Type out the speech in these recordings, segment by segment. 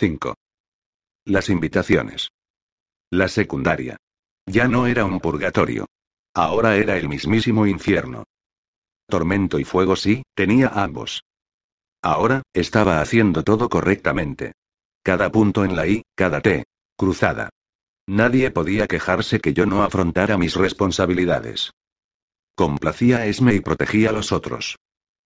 5. Las invitaciones. La secundaria. Ya no era un purgatorio. Ahora era el mismísimo infierno. Tormento y fuego sí, tenía ambos. Ahora, estaba haciendo todo correctamente. Cada punto en la I, cada T. Cruzada. Nadie podía quejarse que yo no afrontara mis responsabilidades. Complacía a Esme y protegía a los otros.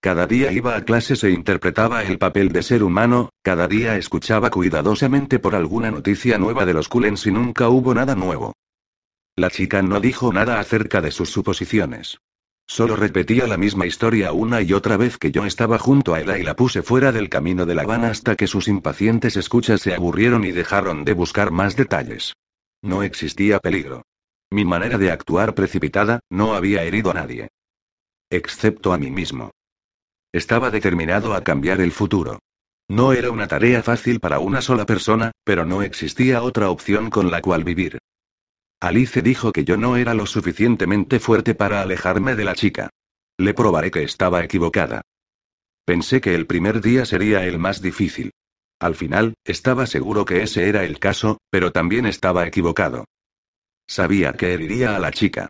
Cada día iba a clases e interpretaba el papel de ser humano, cada día escuchaba cuidadosamente por alguna noticia nueva de los Culens y nunca hubo nada nuevo. La chica no dijo nada acerca de sus suposiciones. Solo repetía la misma historia una y otra vez que yo estaba junto a ella y la puse fuera del camino de la Habana hasta que sus impacientes escuchas se aburrieron y dejaron de buscar más detalles. No existía peligro. Mi manera de actuar precipitada, no había herido a nadie. Excepto a mí mismo. Estaba determinado a cambiar el futuro. No era una tarea fácil para una sola persona, pero no existía otra opción con la cual vivir. Alice dijo que yo no era lo suficientemente fuerte para alejarme de la chica. Le probaré que estaba equivocada. Pensé que el primer día sería el más difícil. Al final, estaba seguro que ese era el caso, pero también estaba equivocado. Sabía que heriría a la chica.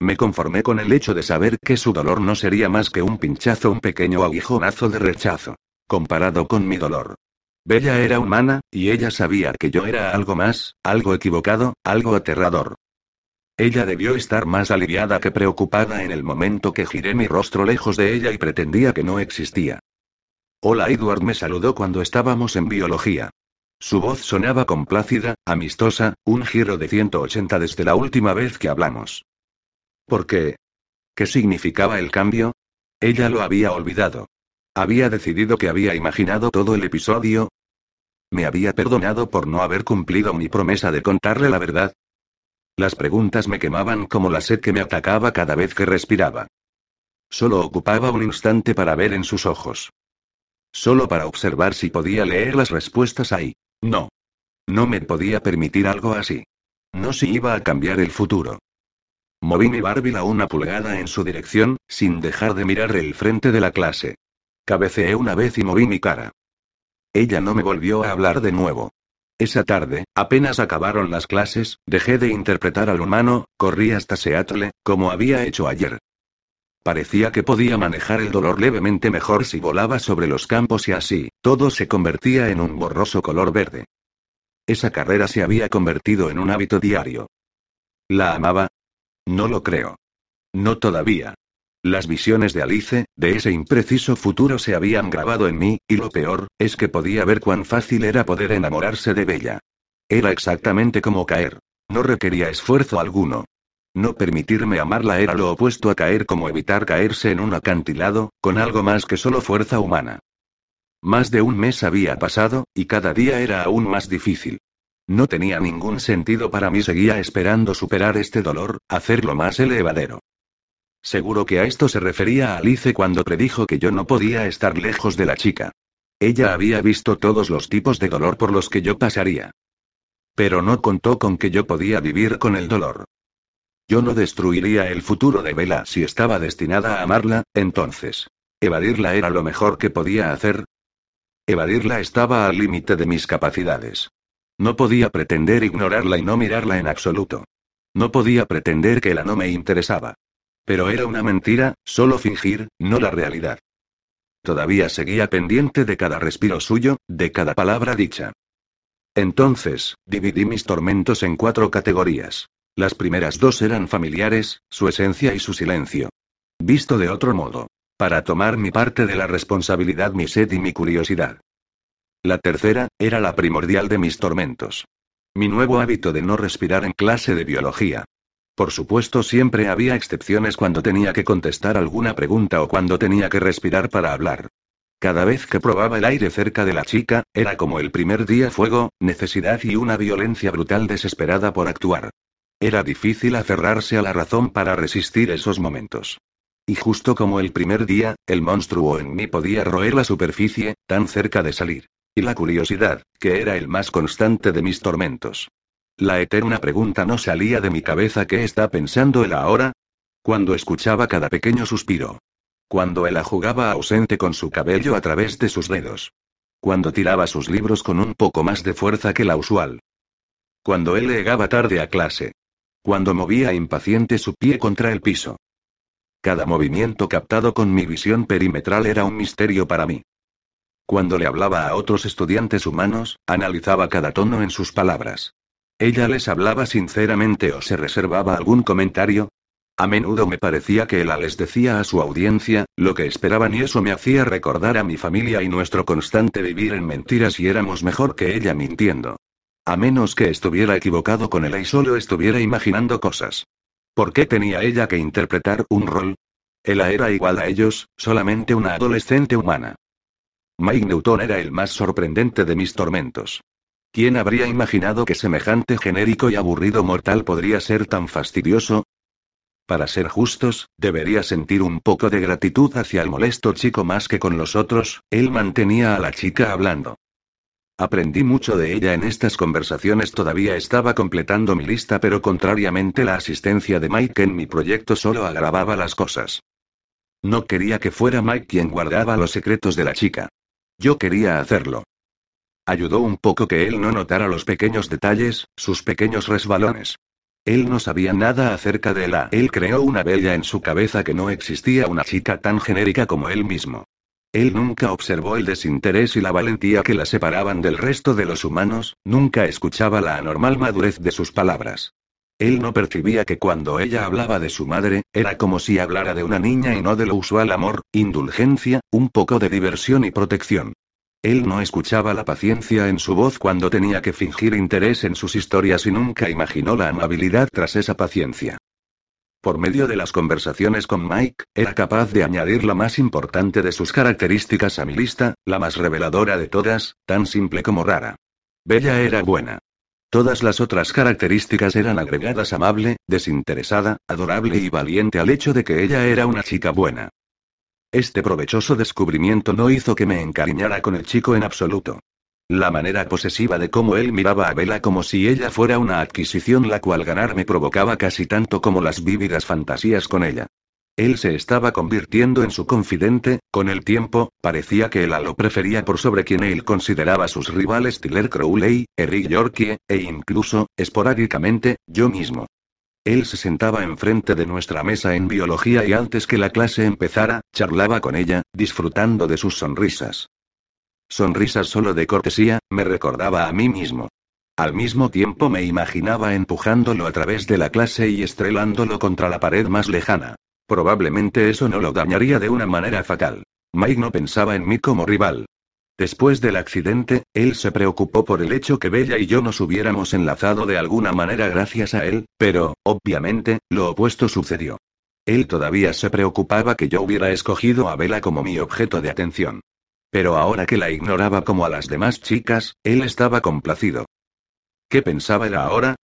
Me conformé con el hecho de saber que su dolor no sería más que un pinchazo, un pequeño aguijonazo de rechazo. Comparado con mi dolor. Bella era humana, y ella sabía que yo era algo más, algo equivocado, algo aterrador. Ella debió estar más aliviada que preocupada en el momento que giré mi rostro lejos de ella y pretendía que no existía. Hola Edward me saludó cuando estábamos en biología. Su voz sonaba complácida, amistosa, un giro de 180 desde la última vez que hablamos. ¿Por qué? ¿Qué significaba el cambio? Ella lo había olvidado. Había decidido que había imaginado todo el episodio. ¿Me había perdonado por no haber cumplido mi promesa de contarle la verdad? Las preguntas me quemaban como la sed que me atacaba cada vez que respiraba. Solo ocupaba un instante para ver en sus ojos. Solo para observar si podía leer las respuestas ahí. No. No me podía permitir algo así. No si iba a cambiar el futuro. Moví mi bárbila una pulgada en su dirección, sin dejar de mirar el frente de la clase. Cabeceé una vez y moví mi cara. Ella no me volvió a hablar de nuevo. Esa tarde, apenas acabaron las clases, dejé de interpretar al humano, corrí hasta Seattle, como había hecho ayer. Parecía que podía manejar el dolor levemente mejor si volaba sobre los campos y así, todo se convertía en un borroso color verde. Esa carrera se había convertido en un hábito diario. ¿La amaba? No lo creo. No todavía. Las visiones de Alice, de ese impreciso futuro se habían grabado en mí, y lo peor, es que podía ver cuán fácil era poder enamorarse de Bella. Era exactamente como caer. No requería esfuerzo alguno. No permitirme amarla era lo opuesto a caer como evitar caerse en un acantilado, con algo más que solo fuerza humana. Más de un mes había pasado, y cada día era aún más difícil. No tenía ningún sentido para mí, seguía esperando superar este dolor, hacerlo más elevadero. Seguro que a esto se refería Alice cuando predijo que yo no podía estar lejos de la chica. Ella había visto todos los tipos de dolor por los que yo pasaría. Pero no contó con que yo podía vivir con el dolor. Yo no destruiría el futuro de Bella si estaba destinada a amarla, entonces. Evadirla era lo mejor que podía hacer. Evadirla estaba al límite de mis capacidades. No podía pretender ignorarla y no mirarla en absoluto. No podía pretender que la no me interesaba. Pero era una mentira, solo fingir, no la realidad. Todavía seguía pendiente de cada respiro suyo, de cada palabra dicha. Entonces, dividí mis tormentos en cuatro categorías. Las primeras dos eran familiares, su esencia y su silencio. Visto de otro modo. Para tomar mi parte de la responsabilidad, mi sed y mi curiosidad. La tercera, era la primordial de mis tormentos. Mi nuevo hábito de no respirar en clase de biología. Por supuesto, siempre había excepciones cuando tenía que contestar alguna pregunta o cuando tenía que respirar para hablar. Cada vez que probaba el aire cerca de la chica, era como el primer día fuego, necesidad y una violencia brutal desesperada por actuar. Era difícil aferrarse a la razón para resistir esos momentos. Y justo como el primer día, el monstruo en mí podía roer la superficie, tan cerca de salir. Y la curiosidad, que era el más constante de mis tormentos. La eterna pregunta no salía de mi cabeza ¿qué está pensando él ahora? Cuando escuchaba cada pequeño suspiro. Cuando él jugaba ausente con su cabello a través de sus dedos. Cuando tiraba sus libros con un poco más de fuerza que la usual. Cuando él llegaba tarde a clase. Cuando movía impaciente su pie contra el piso. Cada movimiento captado con mi visión perimetral era un misterio para mí. Cuando le hablaba a otros estudiantes humanos, analizaba cada tono en sus palabras. Ella les hablaba sinceramente o se reservaba algún comentario. A menudo me parecía que él les decía a su audiencia, lo que esperaban y eso me hacía recordar a mi familia y nuestro constante vivir en mentiras y éramos mejor que ella mintiendo. A menos que estuviera equivocado con él y solo estuviera imaginando cosas. ¿Por qué tenía ella que interpretar un rol? Ella era igual a ellos, solamente una adolescente humana. Mike Newton era el más sorprendente de mis tormentos. ¿Quién habría imaginado que semejante genérico y aburrido mortal podría ser tan fastidioso? Para ser justos, debería sentir un poco de gratitud hacia el molesto chico más que con los otros, él mantenía a la chica hablando. Aprendí mucho de ella en estas conversaciones, todavía estaba completando mi lista, pero contrariamente la asistencia de Mike en mi proyecto solo agravaba las cosas. No quería que fuera Mike quien guardaba los secretos de la chica. Yo quería hacerlo. Ayudó un poco que él no notara los pequeños detalles, sus pequeños resbalones. Él no sabía nada acerca de la. Él creó una bella en su cabeza que no existía una chica tan genérica como él mismo. Él nunca observó el desinterés y la valentía que la separaban del resto de los humanos, nunca escuchaba la anormal madurez de sus palabras. Él no percibía que cuando ella hablaba de su madre, era como si hablara de una niña y no de lo usual amor, indulgencia, un poco de diversión y protección. Él no escuchaba la paciencia en su voz cuando tenía que fingir interés en sus historias y nunca imaginó la amabilidad tras esa paciencia. Por medio de las conversaciones con Mike, era capaz de añadir la más importante de sus características a mi lista, la más reveladora de todas, tan simple como rara. Bella era buena. Todas las otras características eran agregadas amable, desinteresada, adorable y valiente al hecho de que ella era una chica buena. Este provechoso descubrimiento no hizo que me encariñara con el chico en absoluto. La manera posesiva de cómo él miraba a Bella como si ella fuera una adquisición la cual ganar me provocaba casi tanto como las vívidas fantasías con ella. Él se estaba convirtiendo en su confidente, con el tiempo, parecía que él lo prefería por sobre quien él consideraba sus rivales Tiller Crowley, Eric Yorkie, e incluso, esporádicamente, yo mismo. Él se sentaba enfrente de nuestra mesa en biología y antes que la clase empezara, charlaba con ella, disfrutando de sus sonrisas. Sonrisas solo de cortesía, me recordaba a mí mismo. Al mismo tiempo me imaginaba empujándolo a través de la clase y estrelándolo contra la pared más lejana. Probablemente eso no lo dañaría de una manera fatal. Mike no pensaba en mí como rival. Después del accidente, él se preocupó por el hecho que Bella y yo nos hubiéramos enlazado de alguna manera gracias a él, pero, obviamente, lo opuesto sucedió. Él todavía se preocupaba que yo hubiera escogido a Bella como mi objeto de atención. Pero ahora que la ignoraba como a las demás chicas, él estaba complacido. ¿Qué pensaba él ahora?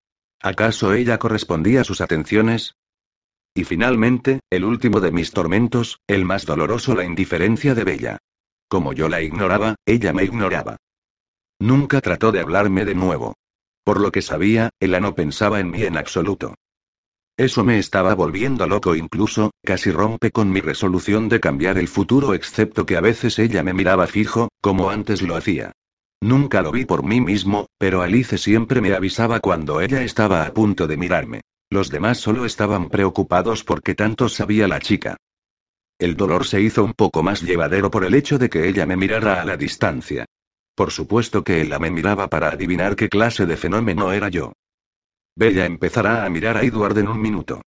¿Acaso ella correspondía a sus atenciones? Y finalmente, el último de mis tormentos, el más doloroso, la indiferencia de Bella. Como yo la ignoraba, ella me ignoraba. Nunca trató de hablarme de nuevo. Por lo que sabía, ella no pensaba en mí en absoluto. Eso me estaba volviendo loco incluso, casi rompe con mi resolución de cambiar el futuro excepto que a veces ella me miraba fijo, como antes lo hacía. Nunca lo vi por mí mismo, pero Alice siempre me avisaba cuando ella estaba a punto de mirarme. Los demás solo estaban preocupados porque tanto sabía la chica. El dolor se hizo un poco más llevadero por el hecho de que ella me mirara a la distancia. Por supuesto que ella me miraba para adivinar qué clase de fenómeno era yo. Bella empezará a mirar a Edward en un minuto.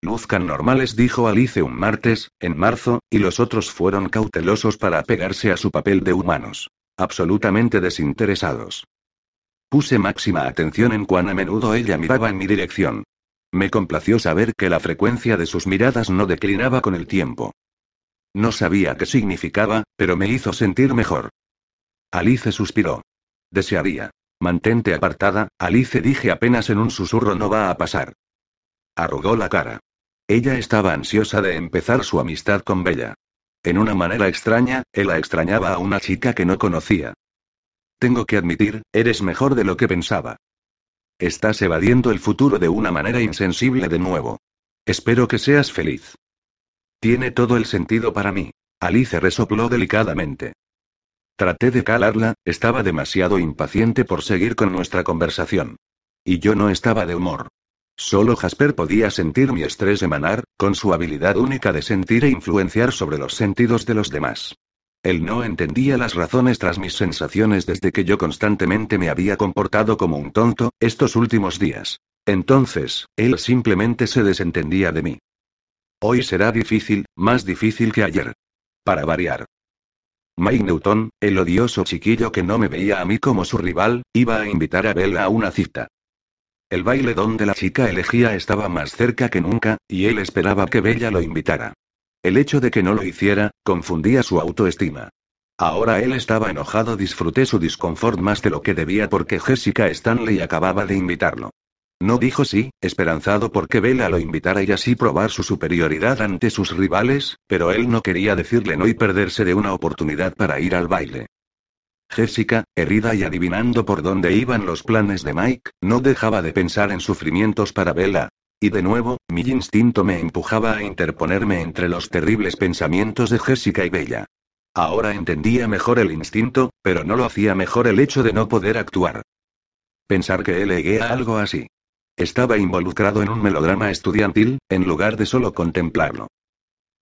Luzcan normales, dijo Alice un martes, en marzo, y los otros fueron cautelosos para pegarse a su papel de humanos. Absolutamente desinteresados. Puse máxima atención en cuán a menudo ella miraba en mi dirección. Me complació saber que la frecuencia de sus miradas no declinaba con el tiempo. No sabía qué significaba, pero me hizo sentir mejor. Alice suspiró. Desearía. Mantente apartada, Alice dije apenas en un susurro no va a pasar. Arrugó la cara. Ella estaba ansiosa de empezar su amistad con Bella. En una manera extraña, ella extrañaba a una chica que no conocía. Tengo que admitir, eres mejor de lo que pensaba. Estás evadiendo el futuro de una manera insensible de nuevo. Espero que seas feliz. Tiene todo el sentido para mí. Alice resopló delicadamente. Traté de calarla, estaba demasiado impaciente por seguir con nuestra conversación. Y yo no estaba de humor. Solo Jasper podía sentir mi estrés emanar, con su habilidad única de sentir e influenciar sobre los sentidos de los demás. Él no entendía las razones tras mis sensaciones desde que yo constantemente me había comportado como un tonto, estos últimos días. Entonces, él simplemente se desentendía de mí. Hoy será difícil, más difícil que ayer. Para variar. Mike Newton, el odioso chiquillo que no me veía a mí como su rival, iba a invitar a Bella a una cita. El baile donde la chica elegía estaba más cerca que nunca, y él esperaba que Bella lo invitara. El hecho de que no lo hiciera, confundía su autoestima. Ahora él estaba enojado, disfruté su disconfort más de lo que debía porque Jessica Stanley acababa de invitarlo. No dijo sí, esperanzado porque Bella lo invitara y así probar su superioridad ante sus rivales, pero él no quería decirle no y perderse de una oportunidad para ir al baile. Jessica, herida y adivinando por dónde iban los planes de Mike, no dejaba de pensar en sufrimientos para Bella, y de nuevo, mi instinto me empujaba a interponerme entre los terribles pensamientos de Jessica y Bella. Ahora entendía mejor el instinto, pero no lo hacía mejor el hecho de no poder actuar. Pensar que él a algo así. Estaba involucrado en un melodrama estudiantil, en lugar de solo contemplarlo.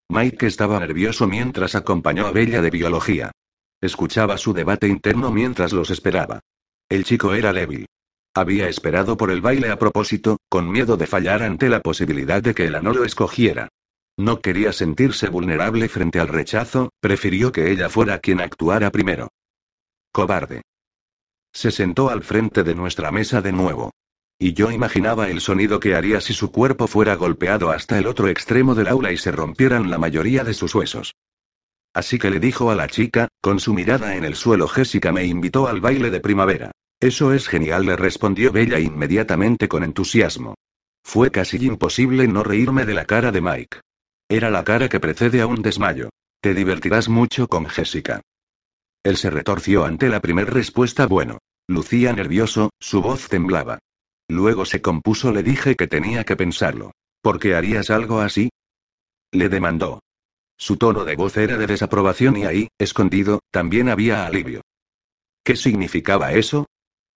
Mike estaba nervioso mientras acompañó a Bella de biología. Escuchaba su debate interno mientras los esperaba. El chico era débil. Había esperado por el baile a propósito, con miedo de fallar ante la posibilidad de que ella no lo escogiera. No quería sentirse vulnerable frente al rechazo, prefirió que ella fuera quien actuara primero. Cobarde. Se sentó al frente de nuestra mesa de nuevo. Y yo imaginaba el sonido que haría si su cuerpo fuera golpeado hasta el otro extremo del aula y se rompieran la mayoría de sus huesos. Así que le dijo a la chica, con su mirada en el suelo Jessica me invitó al baile de primavera. Eso es genial, le respondió Bella inmediatamente con entusiasmo. Fue casi imposible no reírme de la cara de Mike. Era la cara que precede a un desmayo. Te divertirás mucho con Jessica. Él se retorció ante la primer respuesta. Bueno. Lucía nervioso, su voz temblaba. Luego se compuso. Le dije que tenía que pensarlo. ¿Por qué harías algo así? Le demandó. Su tono de voz era de desaprobación y ahí, escondido, también había alivio. ¿Qué significaba eso?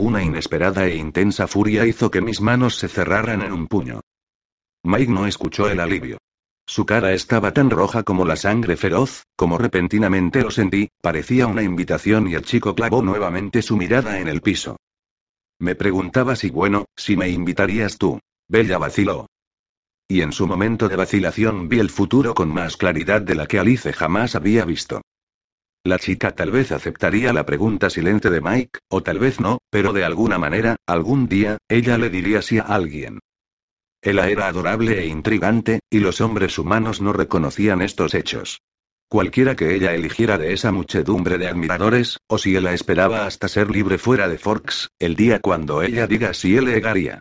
Una inesperada e intensa furia hizo que mis manos se cerraran en un puño. Mike no escuchó el alivio. Su cara estaba tan roja como la sangre feroz, como repentinamente lo sentí, parecía una invitación y el chico clavó nuevamente su mirada en el piso. Me preguntaba si bueno, si me invitarías tú. Bella vaciló. Y en su momento de vacilación vi el futuro con más claridad de la que Alice jamás había visto. La chica tal vez aceptaría la pregunta silente de Mike, o tal vez no, pero de alguna manera, algún día, ella le diría sí a alguien. Ella era adorable e intrigante, y los hombres humanos no reconocían estos hechos. Cualquiera que ella eligiera de esa muchedumbre de admiradores, o si ella esperaba hasta ser libre fuera de Forks, el día cuando ella diga si él llegaría.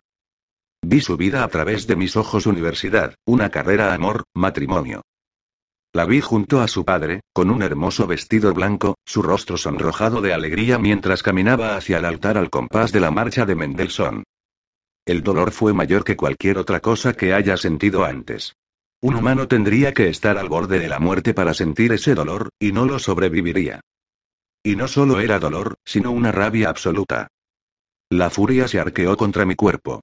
Vi su vida a través de mis ojos universidad, una carrera amor, matrimonio. La vi junto a su padre, con un hermoso vestido blanco, su rostro sonrojado de alegría mientras caminaba hacia el altar al compás de la marcha de Mendelssohn. El dolor fue mayor que cualquier otra cosa que haya sentido antes. Un humano tendría que estar al borde de la muerte para sentir ese dolor, y no lo sobreviviría. Y no solo era dolor, sino una rabia absoluta. La furia se arqueó contra mi cuerpo.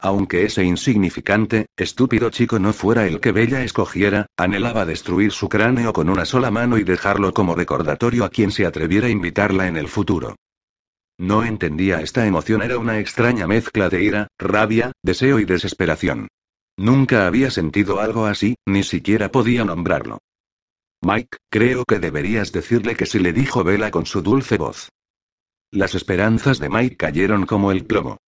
Aunque ese insignificante, estúpido chico no fuera el que Bella escogiera, anhelaba destruir su cráneo con una sola mano y dejarlo como recordatorio a quien se atreviera a invitarla en el futuro. No entendía esta emoción, era una extraña mezcla de ira, rabia, deseo y desesperación. Nunca había sentido algo así, ni siquiera podía nombrarlo. Mike, creo que deberías decirle que si le dijo Bella con su dulce voz. Las esperanzas de Mike cayeron como el plomo.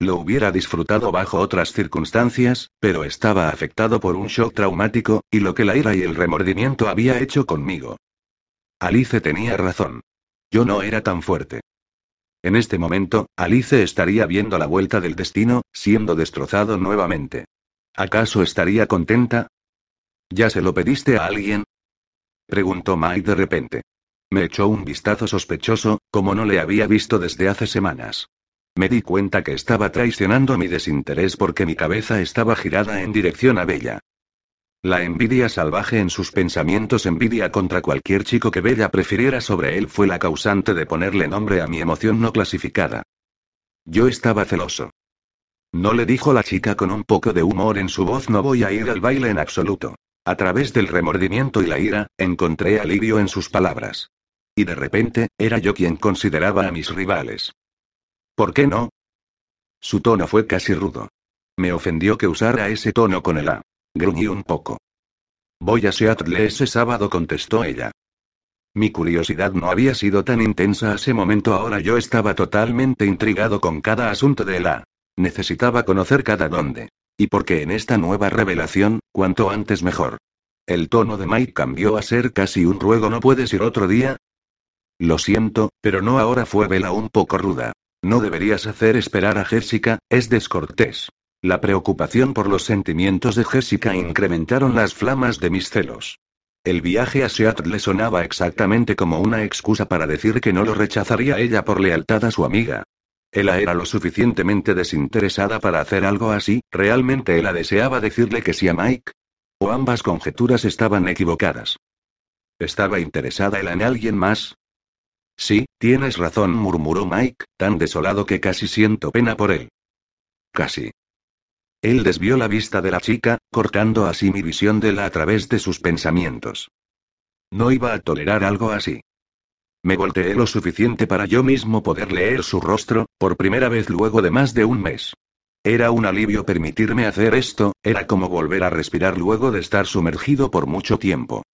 Lo hubiera disfrutado bajo otras circunstancias, pero estaba afectado por un shock traumático, y lo que la ira y el remordimiento había hecho conmigo. Alice tenía razón. Yo no era tan fuerte. En este momento, Alice estaría viendo la vuelta del destino, siendo destrozado nuevamente. ¿Acaso estaría contenta? ¿Ya se lo pediste a alguien? Preguntó Mike de repente. Me echó un vistazo sospechoso, como no le había visto desde hace semanas. Me di cuenta que estaba traicionando mi desinterés porque mi cabeza estaba girada en dirección a Bella. La envidia salvaje en sus pensamientos, envidia contra cualquier chico que Bella prefiriera sobre él, fue la causante de ponerle nombre a mi emoción no clasificada. Yo estaba celoso. No le dijo la chica con un poco de humor en su voz, no voy a ir al baile en absoluto. A través del remordimiento y la ira, encontré alivio en sus palabras. Y de repente, era yo quien consideraba a mis rivales. ¿Por qué no? Su tono fue casi rudo. Me ofendió que usara ese tono con el A. Gruñí un poco. Voy a Seattle ese sábado, contestó ella. Mi curiosidad no había sido tan intensa ese momento, ahora yo estaba totalmente intrigado con cada asunto de la. Necesitaba conocer cada dónde. Y porque en esta nueva revelación, cuanto antes mejor. El tono de Mike cambió a ser casi un ruego, ¿no puedes ir otro día? Lo siento, pero no ahora fue Vela un poco ruda. No deberías hacer esperar a Jessica, es descortés. La preocupación por los sentimientos de Jessica incrementaron las flamas de mis celos. El viaje a Seattle le sonaba exactamente como una excusa para decir que no lo rechazaría ella por lealtad a su amiga. Ella era lo suficientemente desinteresada para hacer algo así, realmente ella deseaba decirle que sí a Mike. O ambas conjeturas estaban equivocadas. ¿Estaba interesada ella en alguien más? Sí, tienes razón, murmuró Mike, tan desolado que casi siento pena por él. Casi. Él desvió la vista de la chica, cortando así mi visión de la a través de sus pensamientos. No iba a tolerar algo así. Me volteé lo suficiente para yo mismo poder leer su rostro, por primera vez luego de más de un mes. Era un alivio permitirme hacer esto, era como volver a respirar luego de estar sumergido por mucho tiempo.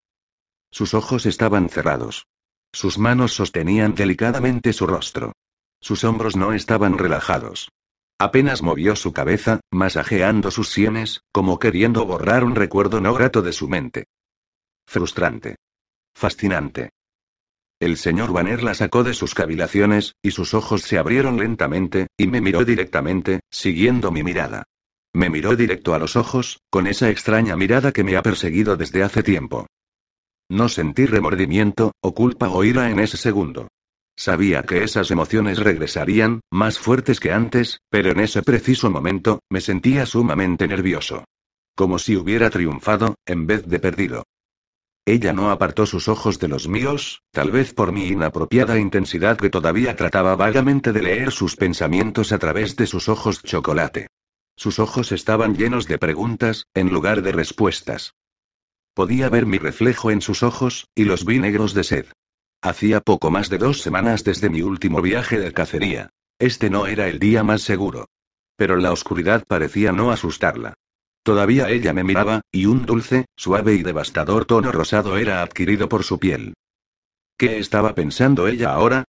Sus ojos estaban cerrados. Sus manos sostenían delicadamente su rostro. Sus hombros no estaban relajados. Apenas movió su cabeza, masajeando sus sienes, como queriendo borrar un recuerdo no grato de su mente. Frustrante. Fascinante. El señor Banner la sacó de sus cavilaciones, y sus ojos se abrieron lentamente, y me miró directamente, siguiendo mi mirada. Me miró directo a los ojos, con esa extraña mirada que me ha perseguido desde hace tiempo. No sentí remordimiento, o culpa o ira en ese segundo. Sabía que esas emociones regresarían, más fuertes que antes, pero en ese preciso momento, me sentía sumamente nervioso. Como si hubiera triunfado, en vez de perdido. Ella no apartó sus ojos de los míos, tal vez por mi inapropiada intensidad que todavía trataba vagamente de leer sus pensamientos a través de sus ojos chocolate. Sus ojos estaban llenos de preguntas, en lugar de respuestas. Podía ver mi reflejo en sus ojos, y los vi negros de sed. Hacía poco más de dos semanas desde mi último viaje de cacería. Este no era el día más seguro. Pero la oscuridad parecía no asustarla. Todavía ella me miraba, y un dulce, suave y devastador tono rosado era adquirido por su piel. ¿Qué estaba pensando ella ahora?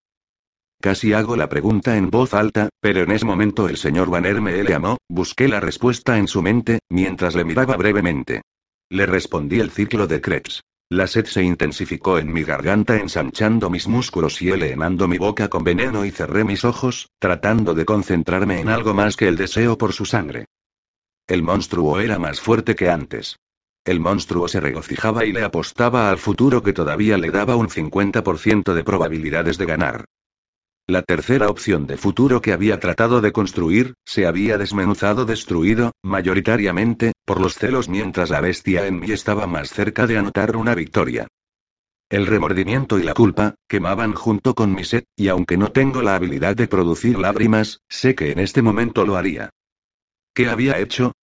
Casi hago la pregunta en voz alta, pero en ese momento el señor Banner me llamó, busqué la respuesta en su mente, mientras le miraba brevemente. Le respondí el ciclo de Krebs. La sed se intensificó en mi garganta ensanchando mis músculos y helenando mi boca con veneno y cerré mis ojos, tratando de concentrarme en algo más que el deseo por su sangre. El monstruo era más fuerte que antes. El monstruo se regocijaba y le apostaba al futuro que todavía le daba un 50% de probabilidades de ganar. La tercera opción de futuro que había tratado de construir, se había desmenuzado destruido, mayoritariamente, por los celos mientras la bestia en mí estaba más cerca de anotar una victoria. El remordimiento y la culpa, quemaban junto con mi sed, y aunque no tengo la habilidad de producir lágrimas, sé que en este momento lo haría. ¿Qué había hecho?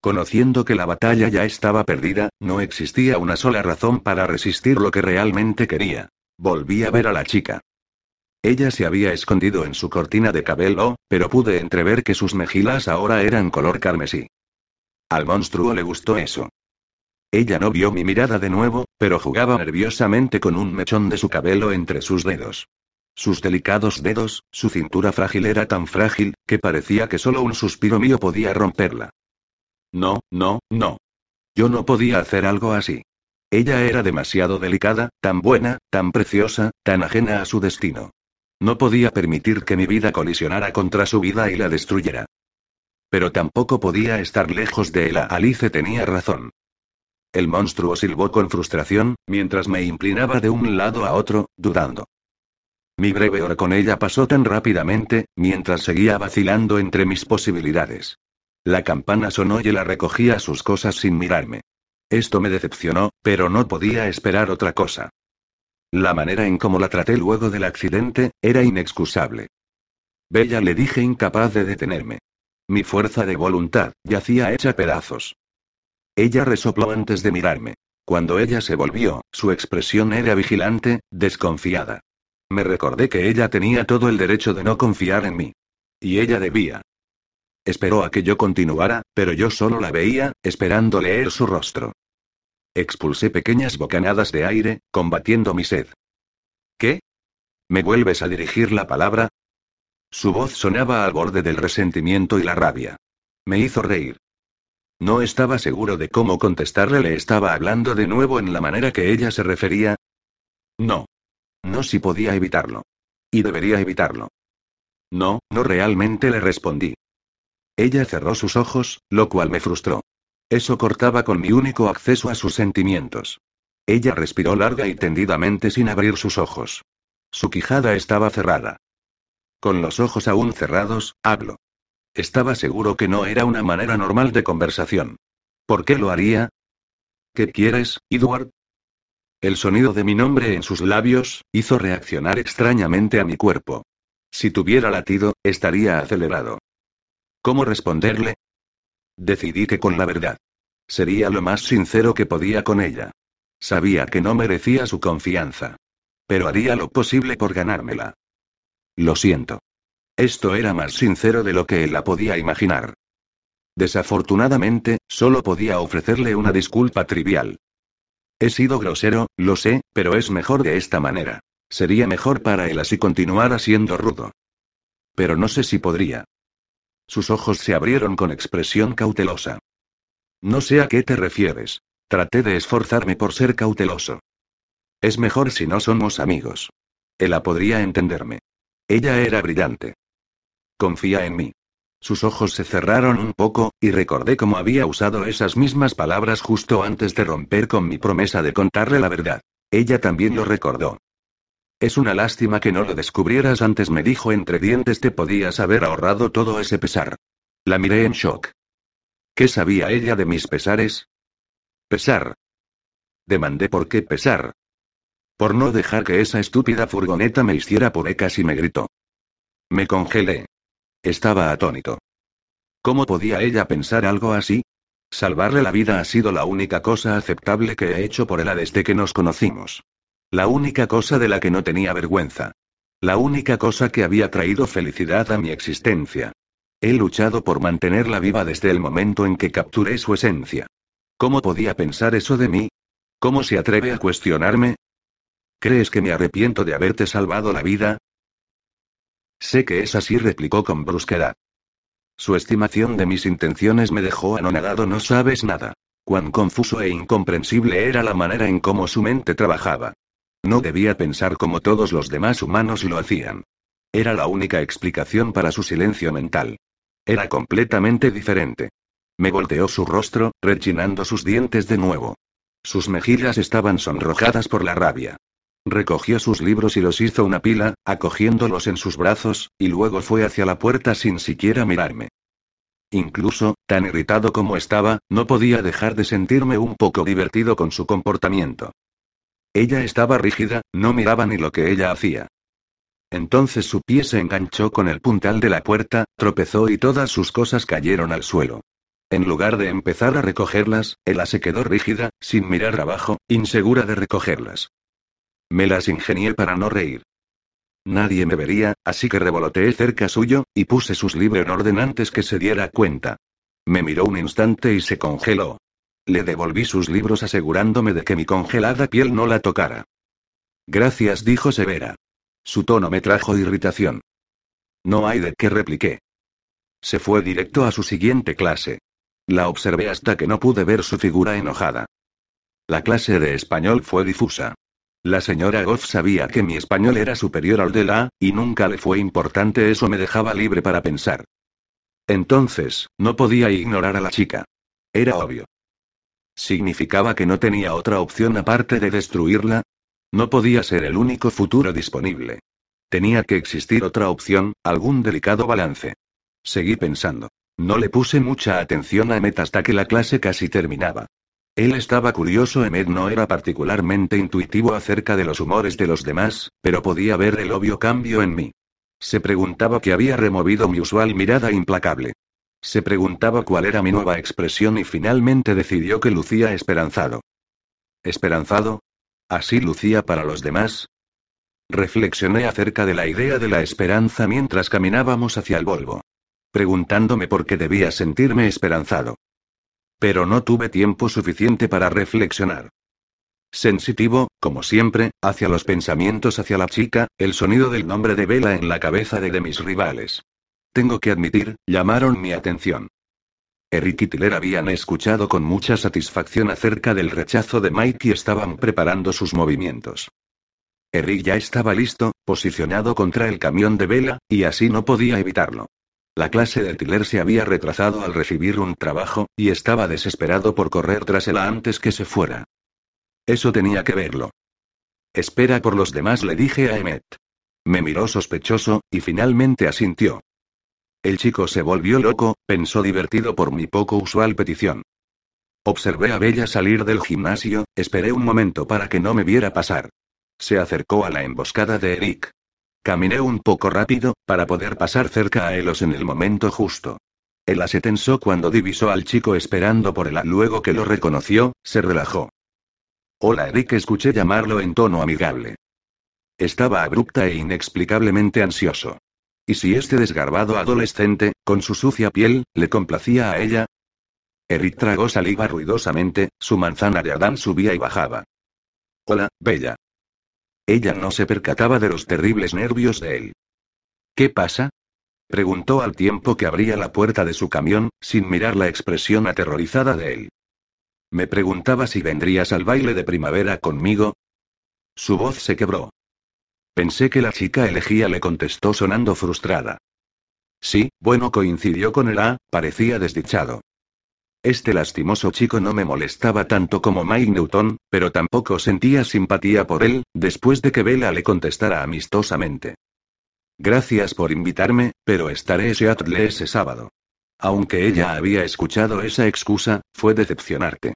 Conociendo que la batalla ya estaba perdida, no existía una sola razón para resistir lo que realmente quería. Volví a ver a la chica. Ella se había escondido en su cortina de cabello, pero pude entrever que sus mejillas ahora eran color carmesí. Al monstruo le gustó eso. Ella no vio mi mirada de nuevo, pero jugaba nerviosamente con un mechón de su cabello entre sus dedos. Sus delicados dedos, su cintura frágil era tan frágil, que parecía que solo un suspiro mío podía romperla. No, no, no. Yo no podía hacer algo así. Ella era demasiado delicada, tan buena, tan preciosa, tan ajena a su destino. No podía permitir que mi vida colisionara contra su vida y la destruyera. Pero tampoco podía estar lejos de él. Alice tenía razón. El monstruo silbó con frustración, mientras me inclinaba de un lado a otro, dudando. Mi breve hora con ella pasó tan rápidamente, mientras seguía vacilando entre mis posibilidades. La campana sonó y él recogía sus cosas sin mirarme. Esto me decepcionó, pero no podía esperar otra cosa. La manera en cómo la traté luego del accidente, era inexcusable. Bella le dije incapaz de detenerme. Mi fuerza de voluntad yacía hecha pedazos. Ella resopló antes de mirarme. Cuando ella se volvió, su expresión era vigilante, desconfiada. Me recordé que ella tenía todo el derecho de no confiar en mí. Y ella debía. Esperó a que yo continuara, pero yo solo la veía, esperando leer su rostro. Expulsé pequeñas bocanadas de aire, combatiendo mi sed. ¿Qué? ¿Me vuelves a dirigir la palabra? Su voz sonaba al borde del resentimiento y la rabia. Me hizo reír. No estaba seguro de cómo contestarle, le estaba hablando de nuevo en la manera que ella se refería. No. No si podía evitarlo. Y debería evitarlo. No, no realmente le respondí. Ella cerró sus ojos, lo cual me frustró. Eso cortaba con mi único acceso a sus sentimientos. Ella respiró larga y tendidamente sin abrir sus ojos. Su quijada estaba cerrada. Con los ojos aún cerrados, hablo. Estaba seguro que no era una manera normal de conversación. ¿Por qué lo haría? ¿Qué quieres, Edward? El sonido de mi nombre en sus labios, hizo reaccionar extrañamente a mi cuerpo. Si tuviera latido, estaría acelerado. ¿Cómo responderle? Decidí que con la verdad. Sería lo más sincero que podía con ella. Sabía que no merecía su confianza. Pero haría lo posible por ganármela. Lo siento. Esto era más sincero de lo que él la podía imaginar. Desafortunadamente, solo podía ofrecerle una disculpa trivial. He sido grosero, lo sé, pero es mejor de esta manera. Sería mejor para él así continuara siendo rudo. Pero no sé si podría. Sus ojos se abrieron con expresión cautelosa. No sé a qué te refieres. Traté de esforzarme por ser cauteloso. Es mejor si no somos amigos. Ella podría entenderme. Ella era brillante. Confía en mí. Sus ojos se cerraron un poco, y recordé cómo había usado esas mismas palabras justo antes de romper con mi promesa de contarle la verdad. Ella también lo recordó. Es una lástima que no lo descubrieras antes, me dijo entre dientes, te podías haber ahorrado todo ese pesar. La miré en shock. ¿Qué sabía ella de mis pesares? Pesar. Demandé por qué pesar. Por no dejar que esa estúpida furgoneta me hiciera purecas y me gritó. Me congelé. Estaba atónito. ¿Cómo podía ella pensar algo así? Salvarle la vida ha sido la única cosa aceptable que he hecho por ella desde que nos conocimos. La única cosa de la que no tenía vergüenza. La única cosa que había traído felicidad a mi existencia. He luchado por mantenerla viva desde el momento en que capturé su esencia. ¿Cómo podía pensar eso de mí? ¿Cómo se atreve a cuestionarme? ¿Crees que me arrepiento de haberte salvado la vida? Sé que es así, replicó con brusquedad. Su estimación de mis intenciones me dejó anonadado, no sabes nada. Cuán confuso e incomprensible era la manera en cómo su mente trabajaba. No debía pensar como todos los demás humanos lo hacían. Era la única explicación para su silencio mental. Era completamente diferente. Me volteó su rostro, rechinando sus dientes de nuevo. Sus mejillas estaban sonrojadas por la rabia. Recogió sus libros y los hizo una pila, acogiéndolos en sus brazos, y luego fue hacia la puerta sin siquiera mirarme. Incluso, tan irritado como estaba, no podía dejar de sentirme un poco divertido con su comportamiento. Ella estaba rígida, no miraba ni lo que ella hacía. Entonces su pie se enganchó con el puntal de la puerta, tropezó y todas sus cosas cayeron al suelo. En lugar de empezar a recogerlas, ella se quedó rígida, sin mirar abajo, insegura de recogerlas. Me las ingenié para no reír. Nadie me vería, así que revoloteé cerca suyo, y puse sus libros en orden antes que se diera cuenta. Me miró un instante y se congeló. Le devolví sus libros asegurándome de que mi congelada piel no la tocara. Gracias, dijo Severa. Su tono me trajo irritación. No hay de qué repliqué. Se fue directo a su siguiente clase. La observé hasta que no pude ver su figura enojada. La clase de español fue difusa. La señora Goff sabía que mi español era superior al de la, y nunca le fue importante eso me dejaba libre para pensar. Entonces, no podía ignorar a la chica. Era obvio. ¿Significaba que no tenía otra opción aparte de destruirla? No podía ser el único futuro disponible. Tenía que existir otra opción, algún delicado balance. Seguí pensando. No le puse mucha atención a Met hasta que la clase casi terminaba. Él estaba curioso. Emmet no era particularmente intuitivo acerca de los humores de los demás, pero podía ver el obvio cambio en mí. Se preguntaba qué había removido mi usual mirada implacable. Se preguntaba cuál era mi nueva expresión y finalmente decidió que lucía esperanzado. ¿Esperanzado? ¿Así lucía para los demás? Reflexioné acerca de la idea de la esperanza mientras caminábamos hacia el Volvo. Preguntándome por qué debía sentirme esperanzado. Pero no tuve tiempo suficiente para reflexionar. Sensitivo, como siempre, hacia los pensamientos hacia la chica, el sonido del nombre de Vela en la cabeza de, de mis rivales. Tengo que admitir, llamaron mi atención. Eric y Tiller habían escuchado con mucha satisfacción acerca del rechazo de Mike y estaban preparando sus movimientos. Eric ya estaba listo, posicionado contra el camión de vela, y así no podía evitarlo. La clase de Tiller se había retrasado al recibir un trabajo, y estaba desesperado por correr tras él antes que se fuera. Eso tenía que verlo. Espera por los demás, le dije a Emmet. Me miró sospechoso, y finalmente asintió. El chico se volvió loco, pensó divertido por mi poco usual petición. Observé a Bella salir del gimnasio, esperé un momento para que no me viera pasar. Se acercó a la emboscada de Eric. Caminé un poco rápido, para poder pasar cerca a Elos en el momento justo. Ella se tensó cuando divisó al chico esperando por él. Luego que lo reconoció, se relajó. Hola Eric, escuché llamarlo en tono amigable. Estaba abrupta e inexplicablemente ansioso. ¿Y si este desgarbado adolescente, con su sucia piel, le complacía a ella? Eric tragó saliva ruidosamente, su manzana de Adán subía y bajaba. Hola, Bella. Ella no se percataba de los terribles nervios de él. ¿Qué pasa? Preguntó al tiempo que abría la puerta de su camión, sin mirar la expresión aterrorizada de él. Me preguntaba si vendrías al baile de primavera conmigo. Su voz se quebró. Pensé que la chica elegía le contestó sonando frustrada. Sí, bueno, coincidió con el A, parecía desdichado. Este lastimoso chico no me molestaba tanto como Mike Newton, pero tampoco sentía simpatía por él, después de que Bella le contestara amistosamente. Gracias por invitarme, pero estaré en Seattle ese sábado. Aunque ella había escuchado esa excusa, fue decepcionarte.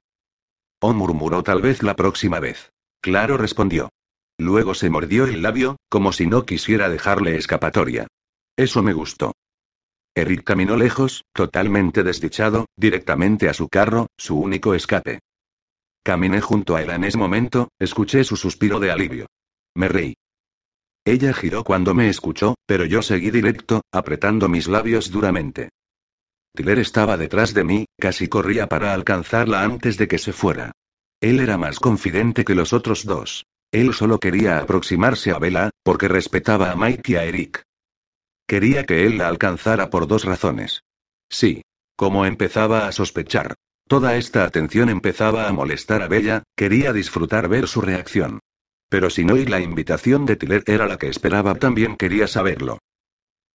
Oh murmuró tal vez la próxima vez. Claro respondió. Luego se mordió el labio, como si no quisiera dejarle escapatoria. Eso me gustó. Eric caminó lejos, totalmente desdichado, directamente a su carro, su único escape. Caminé junto a él en ese momento, escuché su suspiro de alivio. Me reí. Ella giró cuando me escuchó, pero yo seguí directo, apretando mis labios duramente. Tiller estaba detrás de mí, casi corría para alcanzarla antes de que se fuera. Él era más confidente que los otros dos. Él solo quería aproximarse a Bella, porque respetaba a Mike y a Eric. Quería que él la alcanzara por dos razones. Sí. Como empezaba a sospechar. Toda esta atención empezaba a molestar a Bella, quería disfrutar ver su reacción. Pero si no y la invitación de Tiller era la que esperaba, también quería saberlo.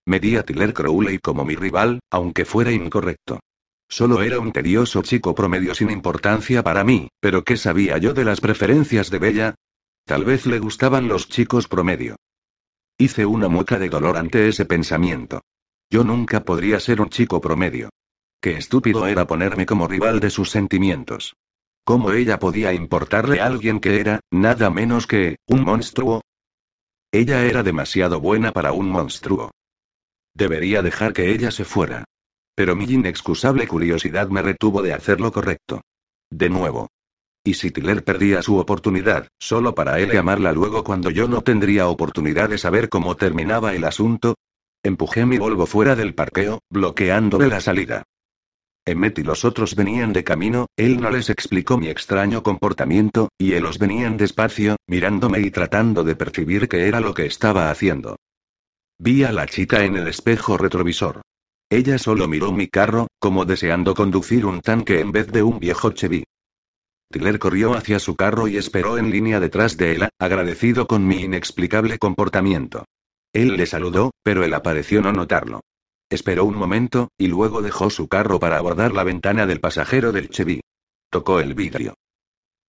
Medí a Tiller Crowley como mi rival, aunque fuera incorrecto. Solo era un tedioso chico promedio sin importancia para mí, pero ¿qué sabía yo de las preferencias de Bella? Tal vez le gustaban los chicos promedio. Hice una mueca de dolor ante ese pensamiento. Yo nunca podría ser un chico promedio. Qué estúpido era ponerme como rival de sus sentimientos. ¿Cómo ella podía importarle a alguien que era, nada menos que, un monstruo? Ella era demasiado buena para un monstruo. Debería dejar que ella se fuera. Pero mi inexcusable curiosidad me retuvo de hacer lo correcto. De nuevo. Y si Tiller perdía su oportunidad, solo para él llamarla luego cuando yo no tendría oportunidad de saber cómo terminaba el asunto. Empujé mi Volvo fuera del parqueo, bloqueándole la salida. Emmet y los otros venían de camino, él no les explicó mi extraño comportamiento, y ellos venían despacio, mirándome y tratando de percibir qué era lo que estaba haciendo. Vi a la chica en el espejo retrovisor. Ella solo miró mi carro, como deseando conducir un tanque en vez de un viejo Chevy. Tiller corrió hacia su carro y esperó en línea detrás de él, agradecido con mi inexplicable comportamiento. Él le saludó, pero él apareció no notarlo. Esperó un momento, y luego dejó su carro para abordar la ventana del pasajero del Chevy. Tocó el vidrio.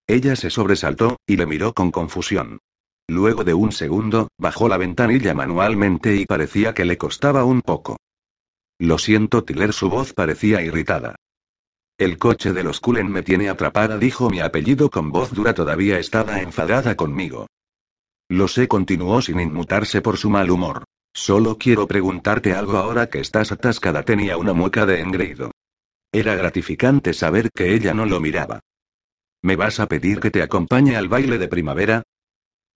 Ella se sobresaltó, y le miró con confusión. Luego de un segundo, bajó la ventanilla manualmente y parecía que le costaba un poco. Lo siento, Tiller, su voz parecía irritada. El coche de los Cullen me tiene atrapada, dijo mi apellido con voz dura. Todavía estaba enfadada conmigo. Lo sé, continuó sin inmutarse por su mal humor. Solo quiero preguntarte algo ahora que estás atascada. Tenía una mueca de engreído. Era gratificante saber que ella no lo miraba. ¿Me vas a pedir que te acompañe al baile de primavera?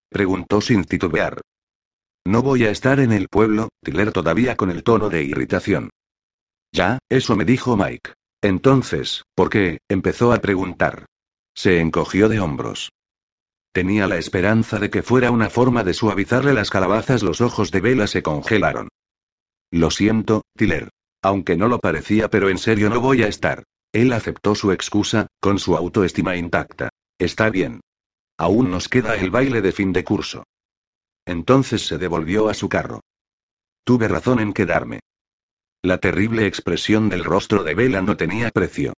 Preguntó sin titubear. No voy a estar en el pueblo, Tiller todavía con el tono de irritación. Ya, eso me dijo Mike. Entonces, ¿por qué? empezó a preguntar. Se encogió de hombros. Tenía la esperanza de que fuera una forma de suavizarle las calabazas. Los ojos de Vela se congelaron. Lo siento, Tiller. Aunque no lo parecía, pero en serio no voy a estar. Él aceptó su excusa, con su autoestima intacta. Está bien. Aún nos queda el baile de fin de curso. Entonces se devolvió a su carro. Tuve razón en quedarme. La terrible expresión del rostro de Vela no tenía precio.